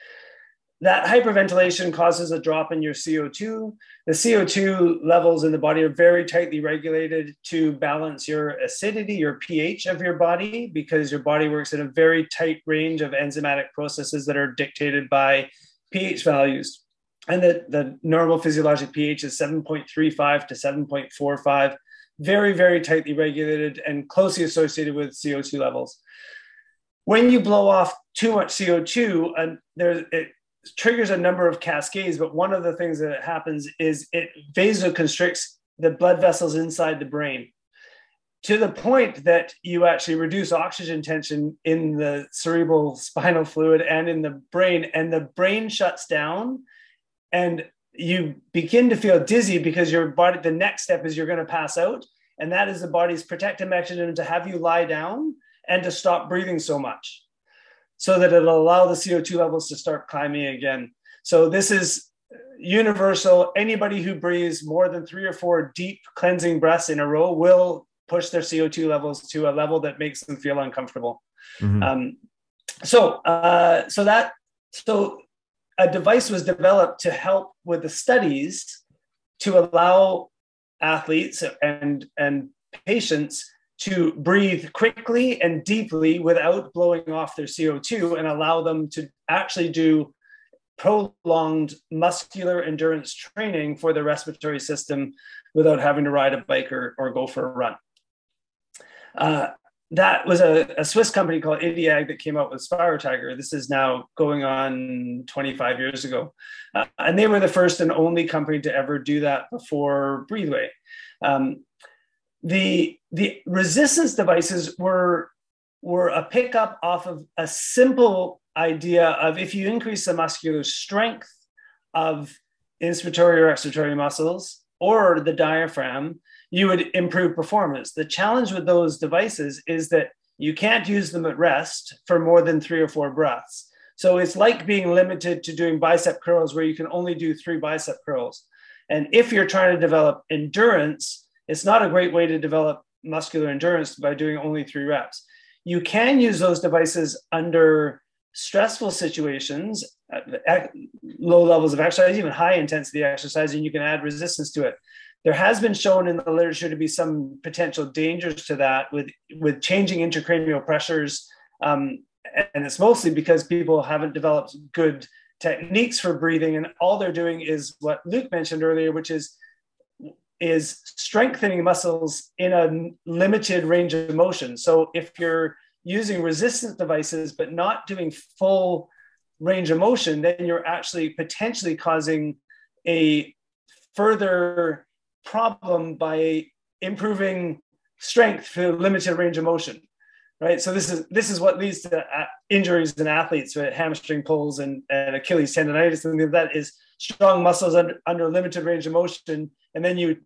that hyperventilation causes a drop in your CO2. The CO2 levels in the body are very tightly regulated to balance your acidity, your pH of your body, because your body works in a very tight range of enzymatic processes that are dictated by pH values. And the, the normal physiologic pH is 7.35 to 7.45, very, very tightly regulated and closely associated with CO2 levels. When you blow off too much CO2, and there, it, triggers a number of cascades, but one of the things that happens is it vasoconstricts the blood vessels inside the brain to the point that you actually reduce oxygen tension in the cerebral spinal fluid and in the brain, and the brain shuts down and you begin to feel dizzy because your body, the next step is you're going to pass out. And that is the body's protective mechanism to have you lie down and to stop breathing so much so that it'll allow the CO2 levels to start climbing again. So this is universal. Anybody who breathes more than three or four deep cleansing breaths in a row will push their CO2 levels to a level that makes them feel uncomfortable. Mm-hmm. Um, so, uh, so that so a device was developed to help with the studies to allow athletes and and patients to breathe quickly and deeply without blowing off their CO2 and allow them to actually do prolonged muscular endurance training for the respiratory system without having to ride a bike or, or go for a run. Uh, that was a, a, Swiss company called Idiag that came out with SpiroTiger. This is now going on 25 years ago. Uh, and they were the first and only company to ever do that before Breathway. Um, the the resistance devices were were a pickup off of a simple idea of if you increase the muscular strength of inspiratory or expiratory muscles or the diaphragm, you would improve performance. The challenge with those devices is that you can't use them at rest for more than three or four breaths. So it's like being limited to doing bicep curls where you can only do three bicep curls. And if you're trying to develop endurance, it's not a great way to develop muscular endurance by doing only three reps. You can use those devices under stressful situations, at low levels of exercise, even high intensity exercise, and you can add resistance to it. There has been shown in the literature to be some potential dangers to that with, with changing intracranial pressures. Um, and it's mostly because people haven't developed good techniques for breathing. And all they're doing is what Luke mentioned earlier, which is is strengthening muscles in a limited range of motion. So if you're using resistance devices but not doing full range of motion, then you're actually potentially causing a further problem by improving strength for limited range of motion right so this is this is what leads to uh, injuries in athletes with hamstring pulls and, and achilles tendonitis and that is strong muscles under, under limited range of motion and then you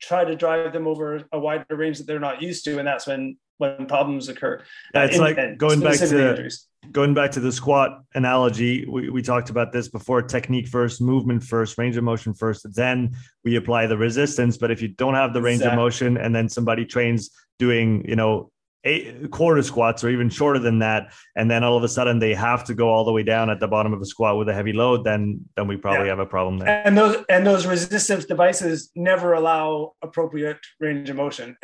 try to drive them over a wider range that they're not used to and that's when when problems occur yeah, it's uh, in, like going back to injuries. going back to the squat analogy we, we talked about this before technique first movement first range of motion first then we apply the resistance but if you don't have the range exactly. of motion and then somebody trains doing you know eight quarter squats or even shorter than that and then all of a sudden they have to go all the way down at the bottom of a squat with a heavy load then then we probably yeah. have a problem there and those and those resistance devices never allow appropriate range of motion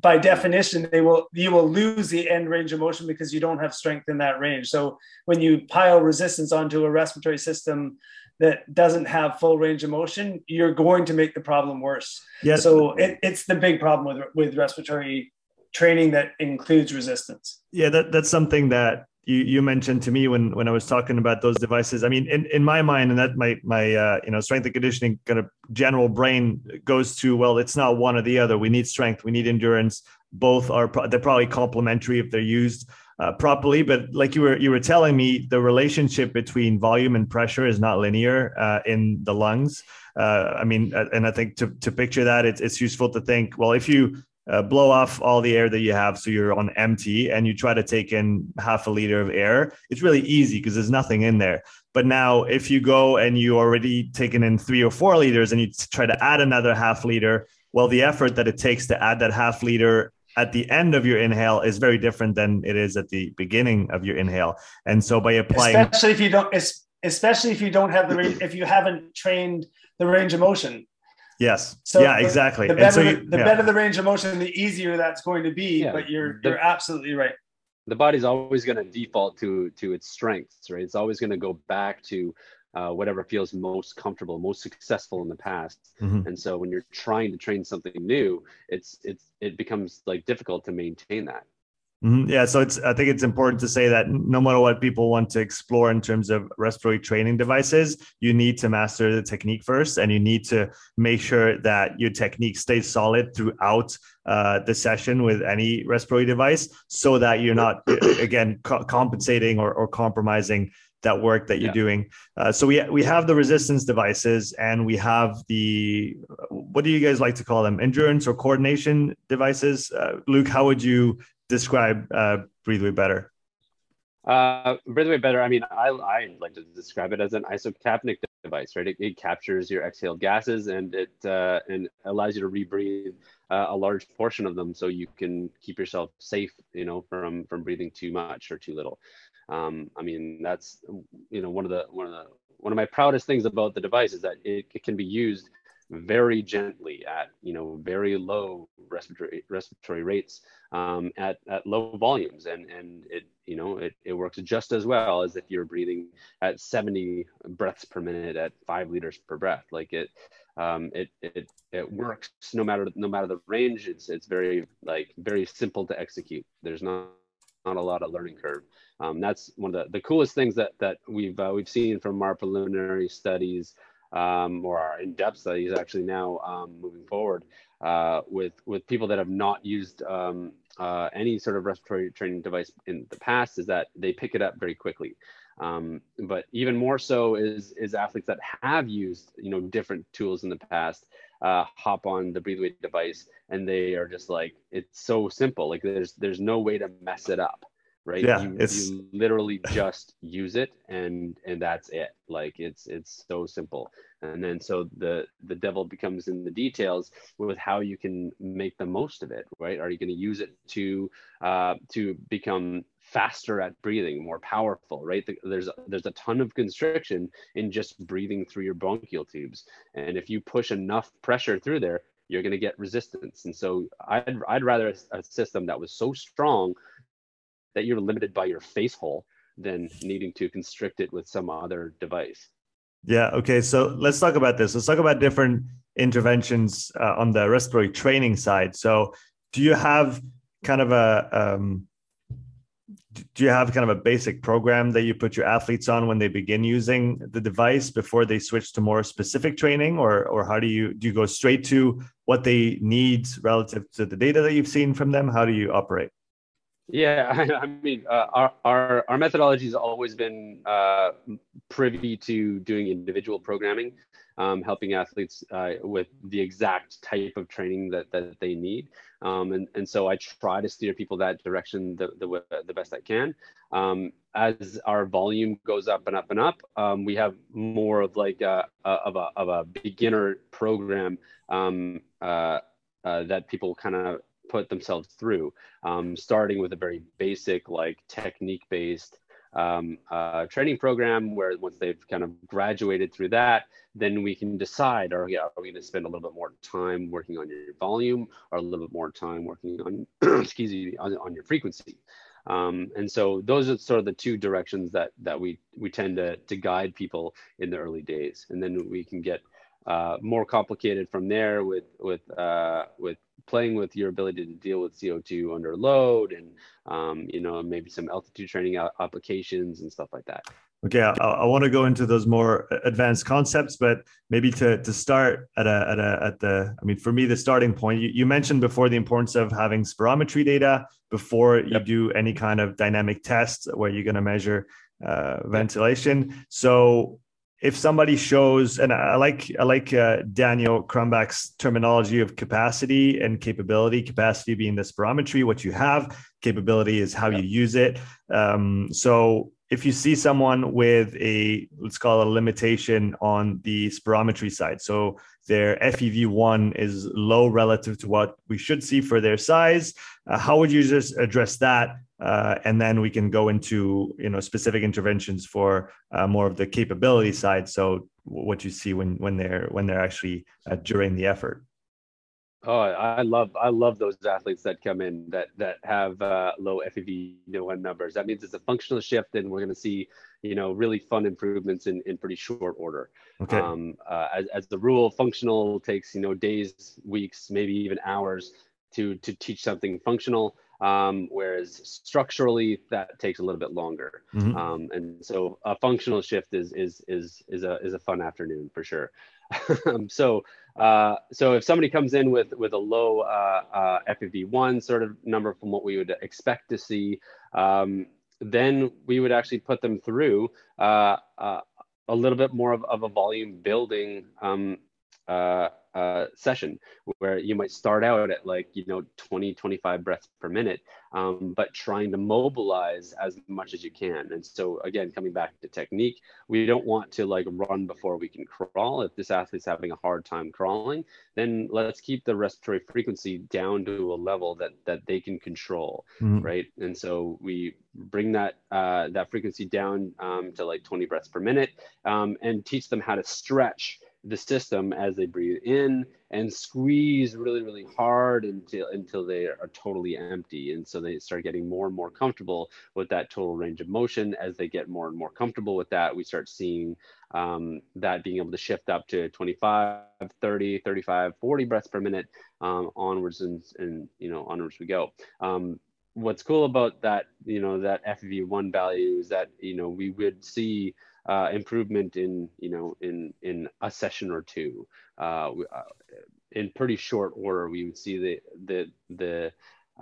by definition they will you will lose the end range of motion because you don't have strength in that range so when you pile resistance onto a respiratory system that doesn't have full range of motion, you're going to make the problem worse. Yes. So it, it's the big problem with with respiratory training that includes resistance. Yeah, that, that's something that you, you mentioned to me when when I was talking about those devices. I mean, in, in my mind, and that my my uh, you know strength and conditioning kind of general brain goes to well, it's not one or the other. We need strength, we need endurance. Both are pro- they're probably complementary if they're used uh, properly. But like you were you were telling me, the relationship between volume and pressure is not linear uh, in the lungs. Uh, I mean, uh, and I think to to picture that, it's it's useful to think. Well, if you uh, blow off all the air that you have so you're on empty and you try to take in half a liter of air it's really easy because there's nothing in there. But now if you go and you already taken in three or four liters and you try to add another half liter well the effort that it takes to add that half liter at the end of your inhale is very different than it is at the beginning of your inhale. And so by applying especially if you don't especially if you don't have the if you haven't trained the range of motion Yes. So yeah, the, exactly. The better, so you, the, the yeah. better the range of motion, the easier that's going to be. Yeah. But you're the, you're absolutely right. The body's always going to default to to its strengths, right? It's always going to go back to uh, whatever feels most comfortable, most successful in the past. Mm-hmm. And so when you're trying to train something new, it's it's it becomes like difficult to maintain that. Mm-hmm. Yeah, so it's I think it's important to say that no matter what people want to explore in terms of respiratory training devices, you need to master the technique first, and you need to make sure that your technique stays solid throughout uh, the session with any respiratory device, so that you're not again co- compensating or, or compromising that work that you're yeah. doing. Uh, so we we have the resistance devices and we have the what do you guys like to call them? Endurance or coordination devices? Uh, Luke, how would you describe uh, Breathe Way Better? Uh, Breathe Way Better. I mean, I, I like to describe it as an isocapnic device, right? It, it captures your exhaled gases and it uh, and allows you to rebreathe uh, a large portion of them, so you can keep yourself safe, you know, from from breathing too much or too little. Um, I mean, that's you know one of the one of the one of my proudest things about the device is that it, it can be used very gently at you know very low respiratory respiratory rates um, at at low volumes. And and it you know it, it works just as well as if you're breathing at 70 breaths per minute at five liters per breath. Like it um, it it it works no matter no matter the range. It's it's very like very simple to execute. There's not not a lot of learning curve. Um, that's one of the, the coolest things that that we've uh, we've seen from our preliminary studies um, or our in-depth studies actually now um, moving forward uh, with with people that have not used um, uh, any sort of respiratory training device in the past is that they pick it up very quickly. Um, but even more so is is athletes that have used you know different tools in the past uh, hop on the breatheway device and they are just like it's so simple like there's there's no way to mess it up right? Yeah you, it's you literally just use it and and that's it. Like it's it's so simple. And then so the the devil becomes in the details with how you can make the most of it right? Are you going to use it to uh, to become faster at breathing more powerful right? There's there's a ton of constriction in just breathing through your bronchial tubes. And if you push enough pressure through there you're going to get resistance. And so i'd, I'd rather a, a system that was so strong that you're limited by your face hole than needing to constrict it with some other device. Yeah. Okay. So let's talk about this. Let's talk about different interventions uh, on the respiratory training side. So, do you have kind of a um, do you have kind of a basic program that you put your athletes on when they begin using the device before they switch to more specific training, or or how do you do you go straight to what they need relative to the data that you've seen from them? How do you operate? Yeah, I, I mean, uh, our, our, our methodology has always been uh, privy to doing individual programming, um, helping athletes uh, with the exact type of training that, that they need. Um, and, and so I try to steer people that direction the, the, the best I can. Um, as our volume goes up and up and up, um, we have more of like a, a, of, a, of a beginner program um, uh, uh, that people kind of put themselves through, um, starting with a very basic, like technique based um, uh, training program where once they've kind of graduated through that, then we can decide are, are we going to spend a little bit more time working on your volume or a little bit more time working on, excuse me, on, on your frequency. Um, and so those are sort of the two directions that that we we tend to to guide people in the early days, and then we can get uh, more complicated from there with with uh, with playing with your ability to deal with CO2 under load and, um, you know, maybe some altitude training applications and stuff like that. Okay, I, I, want to go into those more advanced concepts, but maybe to to start at a at a at the I mean, for me, the starting point. You, you mentioned before the importance of having spirometry data before you do any kind of dynamic test where you're going to measure uh, ventilation. So if somebody shows, and I like I like uh, Daniel Crumbach's terminology of capacity and capability. Capacity being the spirometry, what you have. Capability is how you use it. Um, so if you see someone with a let's call it a limitation on the spirometry side, so their FEV1 is low relative to what we should see for their size, uh, how would you just address that uh, and then we can go into you know specific interventions for uh, more of the capability side. So what you see when when they're when they're actually uh, during the effort. Oh i love i love those athletes that come in that that have uh, low fev1 numbers. That means it's a functional shift and we're going to see you know really fun improvements in in pretty short order. Okay. Um, uh, as, as the rule functional takes you know days weeks maybe even hours to to teach something functional um, whereas structurally that takes a little bit longer. Mm-hmm. Um, and so a functional shift is is is is a is a fun afternoon for sure. Um, so uh, so if somebody comes in with with a low uh, uh, FEV1 sort of number from what we would expect to see, um, then we would actually put them through uh, uh, a little bit more of, of a volume building um, uh, uh, session where you might start out at like you know 20 25 breaths per minute um, but trying to mobilize as much as you can. And so again coming back to technique we don't want to like run before we can crawl. If this athlete's having a hard time crawling then let's keep the respiratory frequency down to a level that that they can control mm-hmm. right? And so we bring that uh, that frequency down um, to like 20 breaths per minute um, and teach them how to stretch the system as they breathe in and squeeze really really hard until until they are totally empty. And so they start getting more and more comfortable with that total range of motion. As they get more and more comfortable with that we start seeing um, that being able to shift up to 25 30 35 40 breaths per minute um, onwards and, and you know onwards we go. Um, what's cool about that you know that FEV1 value is that you know we would see uh, improvement in you know in in a session or two uh, uh, in pretty short order we would see the the the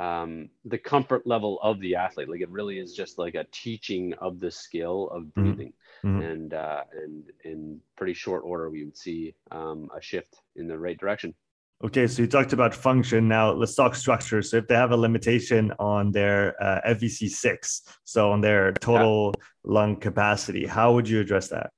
um, the comfort level of the athlete like it really is just like a teaching of the skill of mm-hmm. breathing mm-hmm. and uh, and in pretty short order we would see um, a shift in the right direction Okay, so you talked about function. Now let's talk structure. So if they have a limitation on their uh, FEV6, so on their total yeah. lung capacity, how would you address that?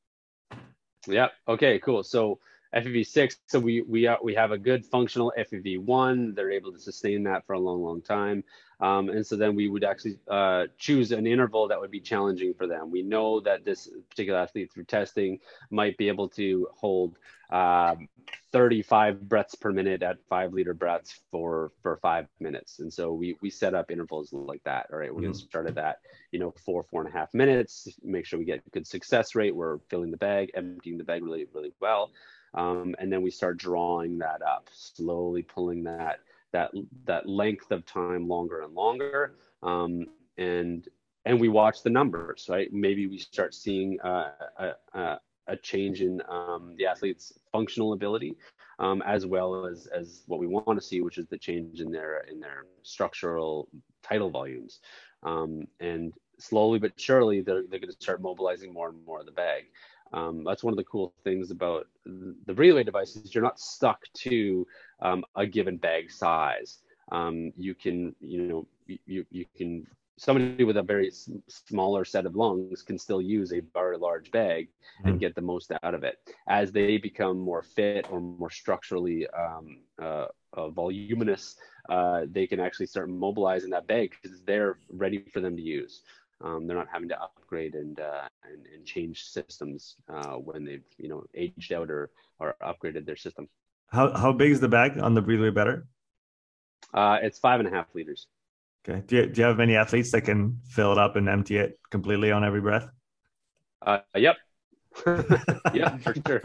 Yeah. Okay. Cool. So FEV6. So we we are, we have a good functional FEV1. They're able to sustain that for a long, long time. Um, and so then we would actually uh, choose an interval that would be challenging for them. We know that this particular athlete through testing might be able to hold uh, 35 breaths per minute at five liter breaths for for five minutes. And so we we set up intervals like that. All right, we're mm-hmm. gonna start at that, you know, four four and a half minutes. Make sure we get good success rate. We're filling the bag, emptying the bag really really well. Um, and then we start drawing that up, slowly pulling that that that length of time longer and longer. Um, and and we watch the numbers, right? Maybe we start seeing uh, a, a, change in um, the athlete's functional ability, um, as well as as what we want to see, which is the change in their in their structural tidal volumes. Um, and slowly but surely, they're, they're going to start mobilizing more and more of the bag. Um, that's one of the cool things about the relay devices. You're not stuck to um, a given bag size. Um, you can, you know, you, you can, somebody with a very smaller set of lungs can still use a very large bag and mm-hmm. get the most out of it. As they become more fit or more structurally um, uh, uh, voluminous, uh, they can actually start mobilizing that bag because they're ready for them to use. Um, they're not having to upgrade and uh, and, and, change systems uh, when they've you know aged out or or upgraded their system. How how big is the bag on the Breathe Way Better? Uh, it's five and a half liters. Okay. Do you, do you have many athletes that can fill it up and empty it completely on every breath? Uh, yep. yep, for sure.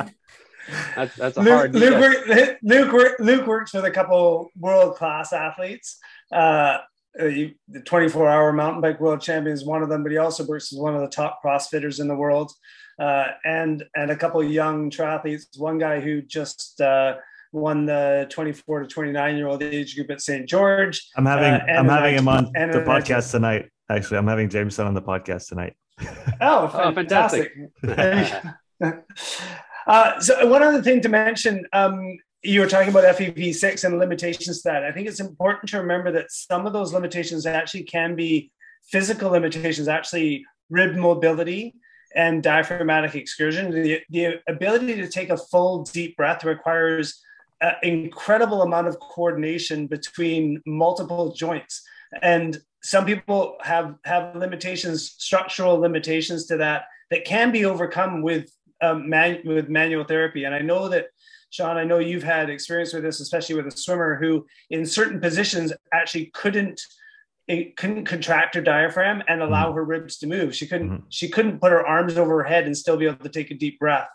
That's that's a Luke, hard. Luke, Luke, Luke works with a couple world class athletes. Uh, uh, the 24 hour mountain bike world champion is one of them, but he also works as one of the top CrossFitters in the world. Uh, and and a couple of young triathletes. One guy who just uh, won the 24 to 29 year old age group at St. George. I'm having uh, I'm having him on the podcast tonight. Actually, I'm having Jameson on the podcast tonight. oh, fantastic! Oh, fantastic. Uh, so one other thing to mention, um, you were talking about FEV6 and limitations to that. I think it's important to remember that some of those limitations actually can be physical limitations, actually rib mobility and diaphragmatic excursion. The, the ability to take a full deep breath requires an incredible amount of coordination between multiple joints. And some people have, have limitations, structural limitations to that, that can be overcome with, um, man, with manual therapy. And I know that Sean, I know you've had experience with this, especially with a swimmer who, in certain positions, actually couldn't it couldn't contract her diaphragm and allow mm-hmm. her ribs to move. She couldn't mm-hmm. she couldn't put her arms over her head and still be able to take a deep breath.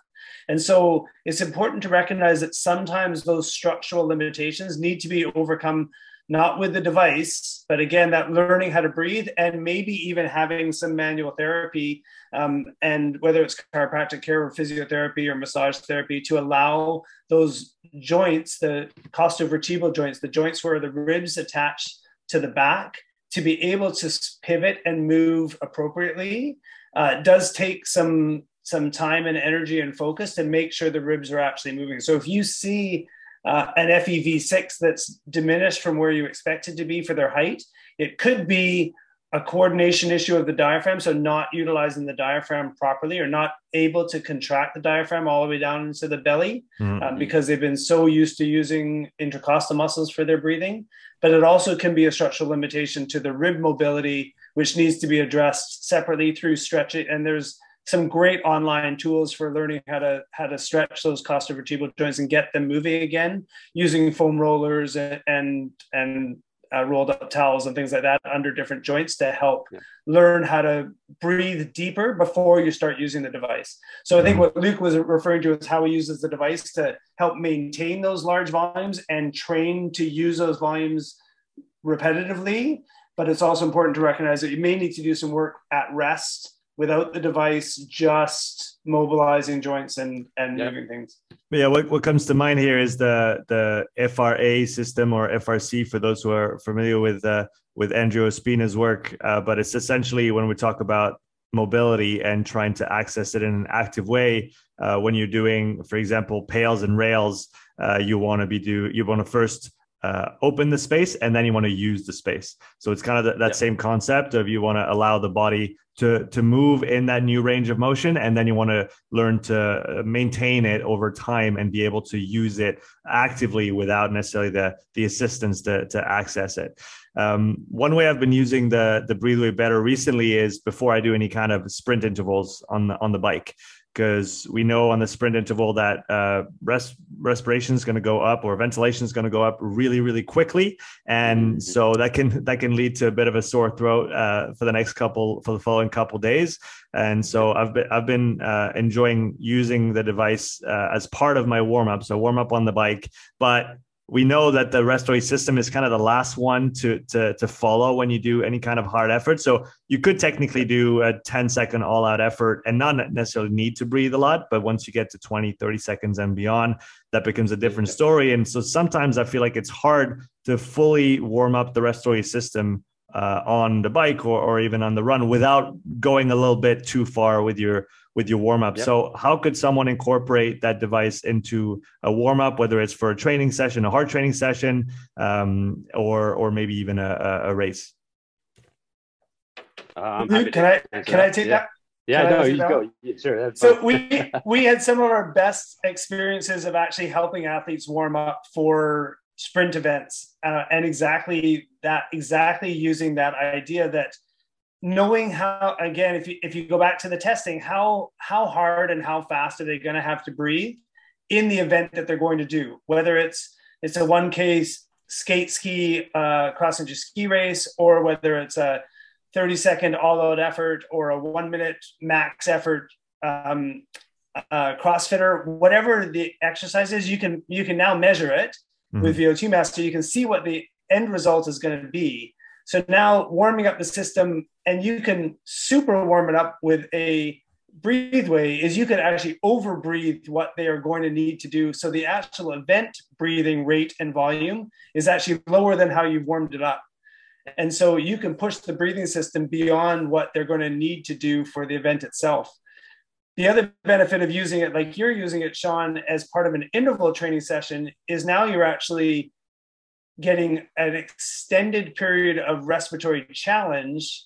And so it's important to recognize that sometimes those structural limitations need to be overcome not with the device, but again, that learning how to breathe and maybe even having some manual therapy, um, and whether it's chiropractic care or physiotherapy or massage therapy to allow those joints, the costovertebral joints, the joints where the ribs attach to the back, to be able to pivot and move appropriately. Uh, does take some some time and energy and focus to make sure the ribs are actually moving. So if you see uh, an FEV6 that's diminished from where you expect it to be for their height. It could be a coordination issue of the diaphragm, so not utilizing the diaphragm properly or not able to contract the diaphragm all the way down into the belly mm-hmm. um, because they've been so used to using intercostal muscles for their breathing. But it also can be a structural limitation to the rib mobility, which needs to be addressed separately through stretching. And there's some great online tools for learning how to how to stretch those costovertebral joints and get them moving again using foam rollers and and, and uh, rolled up towels and things like that under different joints to help yeah. learn how to breathe deeper before you start using the device. So I think what Luke was referring to is how he uses the device to help maintain those large volumes and train to use those volumes repetitively. But it's also important to recognize that you may need to do some work at rest without the device just mobilizing joints and and yep. moving things yeah what, what comes to mind here is the the fra system or frc for those who are familiar with uh, with Andreo Spina's work uh, but it's essentially when we talk about mobility and trying to access it in an active way. Uh, when you're doing, for example, PAILs and RAILs, uh, you want to be do you want to first uh, open the space and then you want to use the space. So it's kind of the, that same concept of you want to allow the body to to move in that new range of motion, and then you want to learn to uh, maintain it over time and be able to use it actively without necessarily the the assistance to to access it. Um, one way I've been using the the Breathe Way Better recently is before I do any kind of sprint intervals on the on the bike because we know on the sprint interval that uh, res- respiration is going to go up or ventilation is going to go up really really quickly. And mm-hmm. so that can that can lead to a bit of a sore throat uh, for the next couple for the following couple days. And so i've been i've been uh, enjoying using the device uh, as part of my warm up so warm up on the bike but we know that the respiratory system is kind of the last one to, to, to follow when you do any kind of hard effort. So you could technically do a 10 second all out effort and not necessarily need to breathe a lot. But once you get to 20, 30 seconds and beyond, that becomes a different story. And so sometimes I feel like it's hard to fully warm up the respiratory system uh, on the bike or, or even on the run without going a little bit too far with your with your warm up. Yep. So how could someone incorporate that device into a warm up, whether it's for a training session, a hard training session, um, or or maybe even a, a race? Uh, can I can I take yeah. that? Yeah, no, you go. Yeah, sure. so we we had some of our best experiences of actually helping athletes warm up for sprint events, uh, and exactly that, exactly using that idea that knowing how again if you if you go back to the testing how how hard and how fast are they going to have to breathe in the event that they're going to do? Whether it's it's a one case skate ski uh, cross country ski race or whether it's a 30 second all out effort or a one minute max effort um, uh, crossfitter whatever the exercise is you can you can now measure it mm-hmm. with vo2 master you can see what the end result is going to be so now warming up the system, and you can super warm it up with a breathe way is you can actually over breathe what they are going to need to do. So the actual event breathing rate and volume is actually lower than how you've warmed it up. And so you can push the breathing system beyond what they're going to need to do for the event itself. The other benefit of using it, like you're using it, Sean, as part of an interval training session, is now you're actually getting an extended period of respiratory challenge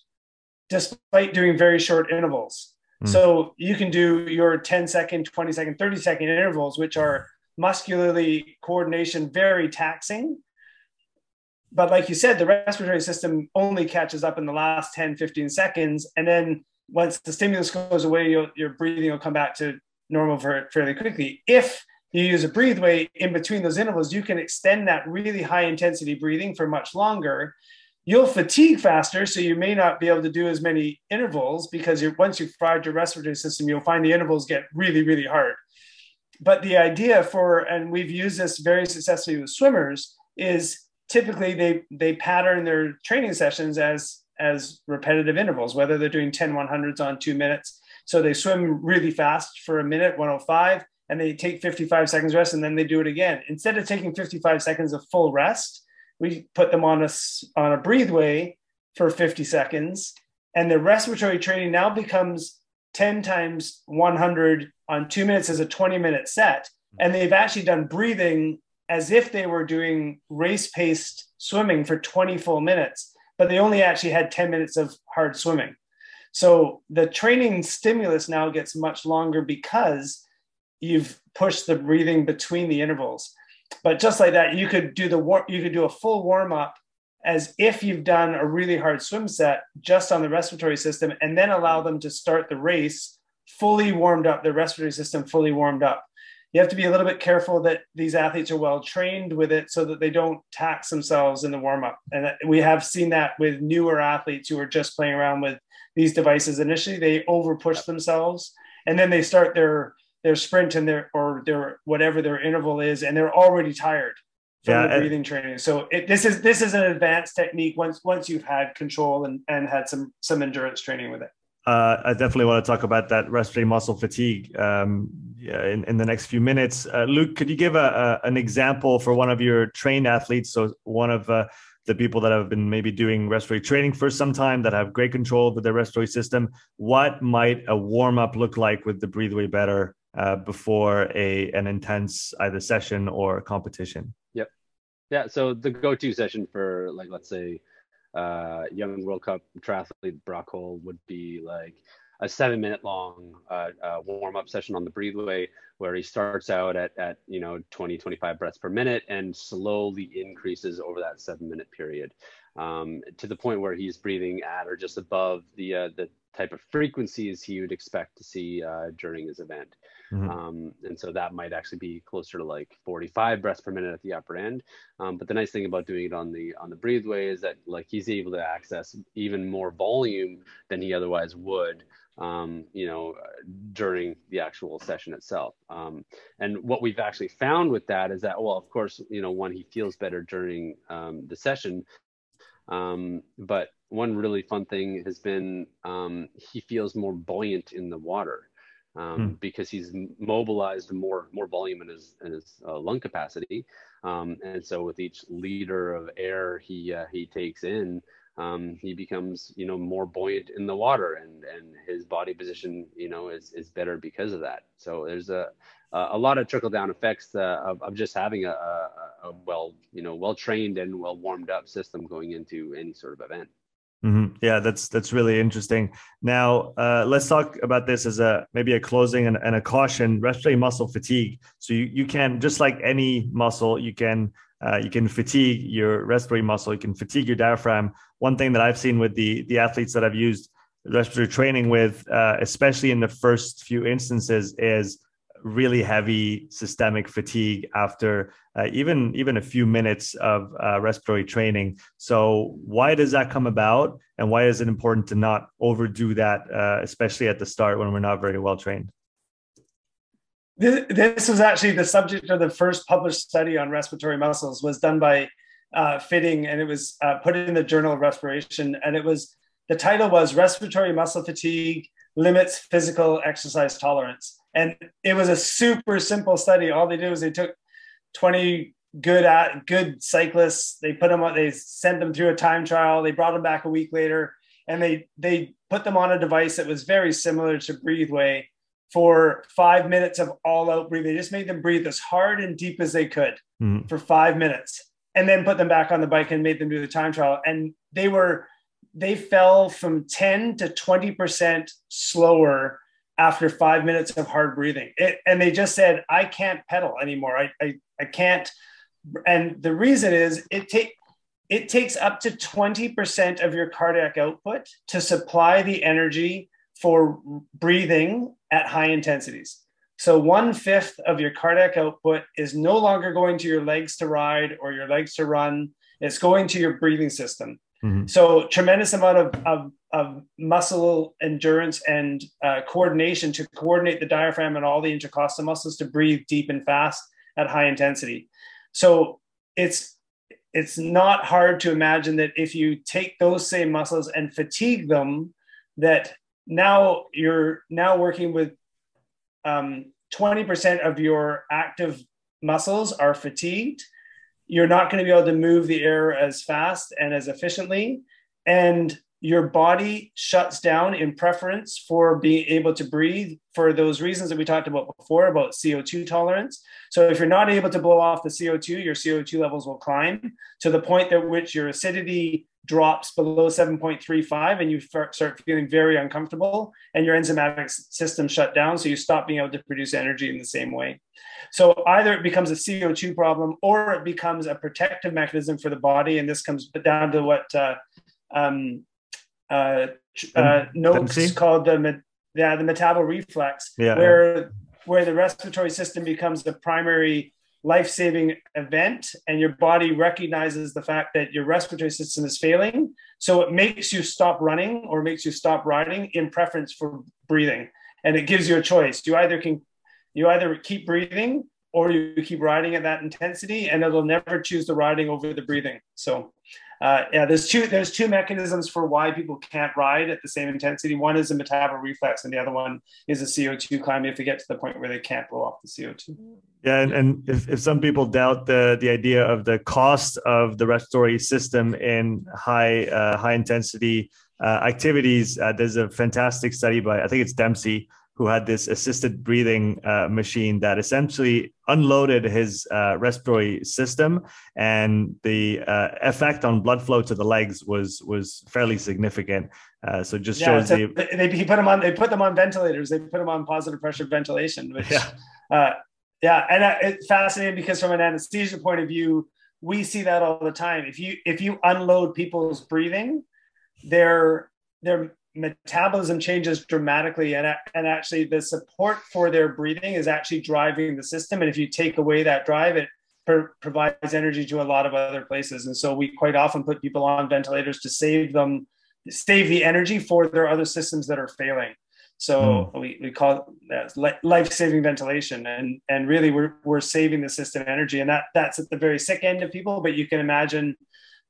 despite doing very short intervals. Mm. So you can do your 10 second, 20 second, 30 second intervals, which are muscularly coordination very taxing. But like you said, the respiratory system only catches up in the last 10, 15 seconds. And then once the stimulus goes away, your breathing will come back to normal fairly quickly. If you use a Breathway in between those intervals, you can extend that really high intensity breathing for much longer. You'll fatigue faster, so you may not be able to do as many intervals because once you've fried your respiratory system, you'll find the intervals get really, really hard. But the idea for, and we've used this very successfully with swimmers, is typically they they pattern their training sessions as as repetitive intervals, whether they're doing 10 100s on two minutes. So they swim really fast for a minute, 105, and they take 55 seconds rest and then they do it again. Instead of taking 55 seconds of full rest, we put them on a, on a Breathway for 50 seconds. And the respiratory training now becomes 10 times 100 on two minutes as a 20 minute set. And they've actually done breathing as if they were doing race paced swimming for 20 full minutes, but they only actually had 10 minutes of hard swimming. So the training stimulus now gets much longer because you've pushed the breathing between the intervals. But just like that, you could do the war- you could do a full warm up as if you've done a really hard swim set just on the respiratory system, and then allow mm-hmm. them to start the race fully warmed up, the respiratory system fully warmed up. You have to be a little bit careful that these athletes are well trained with it so that they don't tax themselves in the warm up. And we have seen that with newer athletes who are just playing around with these devices. Initially, they over push themselves and then they start their their sprint and their or their whatever their interval is, and they're already tired from yeah, the breathing and, training. So it, this is this is an advanced technique once once you've had control and and had some some endurance training with it. Uh, I definitely want to talk about that respiratory muscle fatigue um, yeah, in, in the next few minutes. Uh, Luke, could you give a, a, an example for one of your trained athletes? So one of uh, the people that have been maybe doing respiratory training for some time that have great control over their respiratory system. What might a warm up look like with the Breathe Way Better uh, before a an intense either session or competition? Yep. Yeah. So the go-to session for like let's say uh, young World Cup triathlete Brock Hoel would be like a seven minute long uh, uh, warm up session on the breatheway where he starts out at, at you know 20 25 breaths per minute and slowly increases over that seven minute period um, to the point where he's breathing at or just above the uh, the type of frequencies he would expect to see uh, during his event. Mm-hmm. Um, and so that might actually be closer to like 45 breaths per minute at the upper end. Um, but the nice thing about doing it on the on the breatheway is that like he's able to access even more volume than he otherwise would. Um, you know, during the actual session itself. Um, and what we've actually found with that is that, well, of course, you know, one, he feels better during um, the session, um, but one really fun thing has been um, he feels more buoyant in the water um, hmm. because he's mobilized more more volume in his in his uh, lung capacity, um, and so with each liter of air he uh, he takes in, um, he becomes you know more buoyant in the water, and and his body position you know is is better because of that. So there's a a lot of trickle down effects uh, of, of just having a, a, a well you know well trained and well warmed up system going into any sort of event. Mm-hmm. Yeah, that's that's really interesting. Now, uh, let's talk about this as a maybe a closing and, and, a caution. Respiratory muscle fatigue. So you, you can just like any muscle, you can uh, you can fatigue your respiratory muscle. You can fatigue your diaphragm. One thing that I've seen with the the athletes that I've used respiratory training with, uh, especially in the first few instances, is really heavy systemic fatigue after uh, even even a few minutes of uh, respiratory training. So why does that come about, and why is it important to not overdo that, uh, especially at the start when we're not very well trained? This, was actually the subject of the first published study on respiratory muscles. was done by uh, Fitting, and it was uh, put in the Journal of Respiration, and it was the title was respiratory muscle fatigue limits physical exercise tolerance and it was a super simple study. All they did was they took 20 good at good cyclists, they put them on, they sent them through a time trial, they brought them back a week later, and they they put them on a device that was very similar to Breatheway for five minutes of all out breathing. They just made them breathe as hard and deep as they could mm. for five minutes, and then put them back on the bike and made them do the time trial. And they were they fell from 10 to 20% slower after five minutes of hard breathing. It, and they just said, I can't pedal anymore. I, I, I can't. And the reason is it take it takes up to 20% of your cardiac output to supply the energy for breathing at high intensities. So one fifth of your cardiac output is no longer going to your legs to ride or your legs to run. It's going to your breathing system. Mm-hmm. So tremendous amount of, of, of muscle endurance and uh, coordination to coordinate the diaphragm and all the intercostal muscles to breathe deep and fast at high intensity. So it's it's not hard to imagine that if you take those same muscles and fatigue them, that now you're now working with um, 20% of your active muscles are fatigued you're not going to be able to move the air as fast and as efficiently. And your body shuts down in preference for being able to breathe for those reasons that we talked about before about CO2 tolerance. So if you're not able to blow off the CO2, your CO2 levels will climb to the point at which your acidity drops below 7.35 and you start feeling very uncomfortable and your enzymatic system shut down so you stop being able to produce energy in the same way so either it becomes a co2 problem or it becomes a protective mechanism for the body and this comes down to what uh, um, uh, uh, Noakes called the yeah the metabolic reflex yeah, where yeah. where the respiratory system becomes the primary life saving event and your body recognizes the fact that your respiratory system is failing. So it makes you stop running or makes you stop riding in preference for breathing. And it gives you a choice. You either can, you either keep breathing or you keep riding at that intensity and it'll never choose the riding over the breathing. So uh, yeah, there's two there's two mechanisms for why people can't ride at the same intensity. One is a metabolic reflex, and the other one is a CO2 climb. If they get to the point where they can't blow off the CO2. Yeah, and, and if, if some people doubt the the idea of the cost of the respiratory system in high uh, high intensity uh, activities, uh, there's a fantastic study by I think it's Dempsey who had this assisted breathing uh, machine that essentially unloaded his uh, respiratory system, and the uh, effect on blood flow to the legs was was fairly significant. Uh, so just yeah, shows so the they, they put them on they put them on ventilators. They put them on positive pressure ventilation, which yeah, uh, yeah, and uh, it's fascinating because from an anesthesia point of view, we see that all the time. If you if you unload people's breathing, their their metabolism changes dramatically and, and actually the support for their breathing is actually driving the system. And if you take away that drive it per, provides energy to a lot of other places. And so we quite often put people on ventilators to save them save the energy for their other systems that are failing. So mm. we, we call it life-saving ventilation. And and really we're, we're saving the system energy. And that that's at the very sick end of people but you can imagine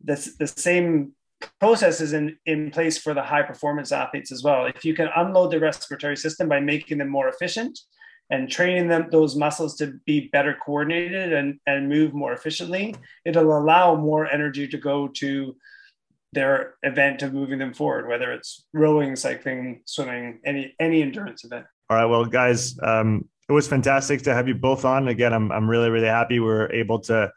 this, the same processes in, in place for the high performance athletes as well. If you can unload the respiratory system by making them more efficient and training them those muscles to be better coordinated and, and move more efficiently, it'll allow more energy to go to their event of moving them forward, whether it's rowing, cycling, swimming, any any endurance event. All right, well, guys, um, it was fantastic to have you both on. Again, I'm I'm really really happy we we're able to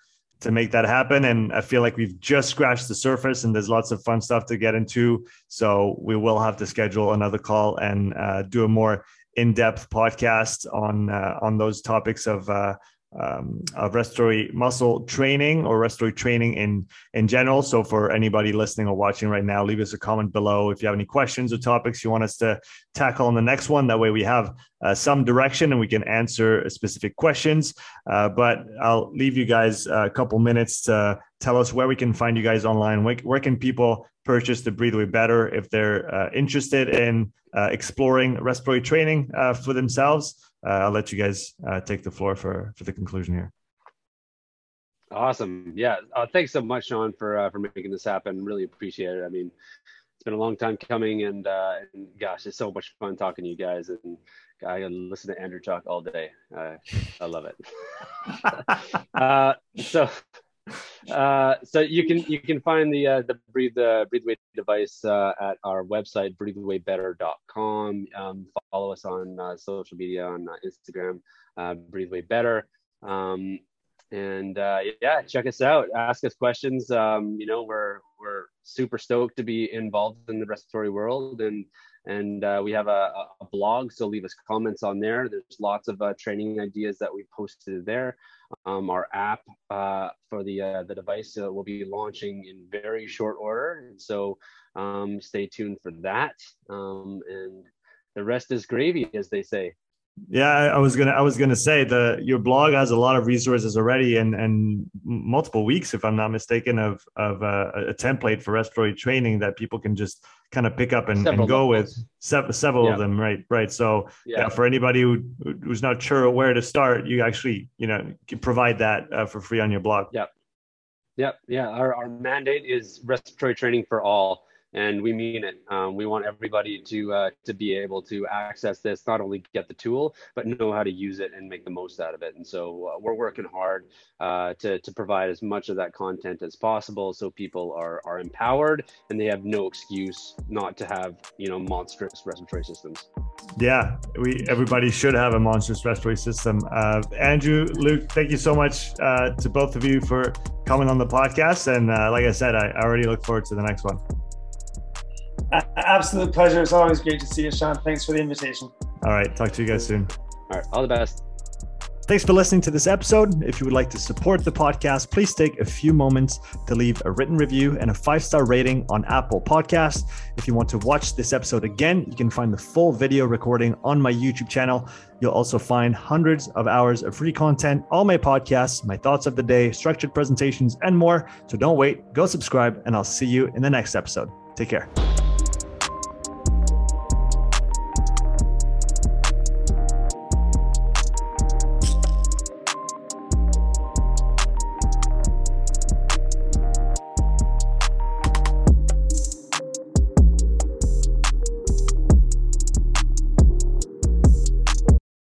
to make that happen. And I feel like we've just scratched the surface and there's lots of fun stuff to get into. So we will have to schedule another call and uh, do a more in-depth podcast on uh, on those topics of uh, um, of respiratory muscle training or respiratory training in in general. So for anybody listening or watching right now, leave us a comment below if you have any questions or topics you want us to tackle on the next one. That way we have uh, some direction and we can answer specific questions. Uh, but I'll leave you guys a couple minutes to tell us where we can find you guys online. Where, where can people purchase the Breathe Better if they're uh, interested in uh, exploring respiratory training uh, for themselves? Uh, I'll let you guys uh, take the floor for for the conclusion here. Awesome. Yeah. Uh, thanks so much, Sean, for uh, for making this happen. Really appreciate it. I mean, it's been a long time coming, and, uh, and gosh, it's so much fun talking to you guys. And I can listen to Andrew talk all day. I love it. uh, so uh, so you can you can find the uh, the breathe uh, breathe away device uh, at our website breathewaybetter.com. Um, follow us on uh, social media on uh, Instagram, uh, breathe. Um, and uh, yeah, check us out. Ask us questions. Um, you know, we're we're super stoked to be involved in the respiratory world, and and uh, we have a, a, blog. So leave us comments on there. There's lots of uh, training ideas that we posted there. Um, our app uh, for the uh, the device uh, will be launching in very short order, and so um, stay tuned for that. Um, and the rest is gravy, as they say. Yeah, I was gonna I was gonna say the your blog has a lot of resources already and and multiple weeks, if I'm not mistaken, of of uh, a template for respiratory training that people can just kind of pick up and, and go with several, several yeah. of them, right? Right. So yeah. yeah. for anybody who who's not sure where to start, you actually you know provide that uh, for free on your blog. Yep. Yep. Yeah. Our our mandate is respiratory training for all and we mean it. Um, we want everybody to uh, to be able to access this, not only get the tool, but know how to use it and make the most out of it. And so uh, we're working hard uh, to to provide as much of that content as possible, so people are are empowered and they have no excuse not to have you know monstrous respiratory systems. Yeah, we everybody should have a monstrous respiratory system. Uh, Andrew, Luke, thank you so much uh, to both of you for coming on the podcast. And uh, like I said, I already look forward to the next one. Absolute pleasure. It's always great to see you, Sean. Thanks for the invitation. All right. Talk to you guys soon. All right. All the best. Thanks for listening to this episode. If you would like to support the podcast, please take a few moments to leave a written review and a five star rating on Apple Podcasts. If you want to watch this episode again, you can find the full video recording on my YouTube channel. You'll also find hundreds of hours of free content, all my podcasts, my thoughts of the day, structured presentations, and more. So don't wait, go subscribe, and I'll see you in the next episode. Take care.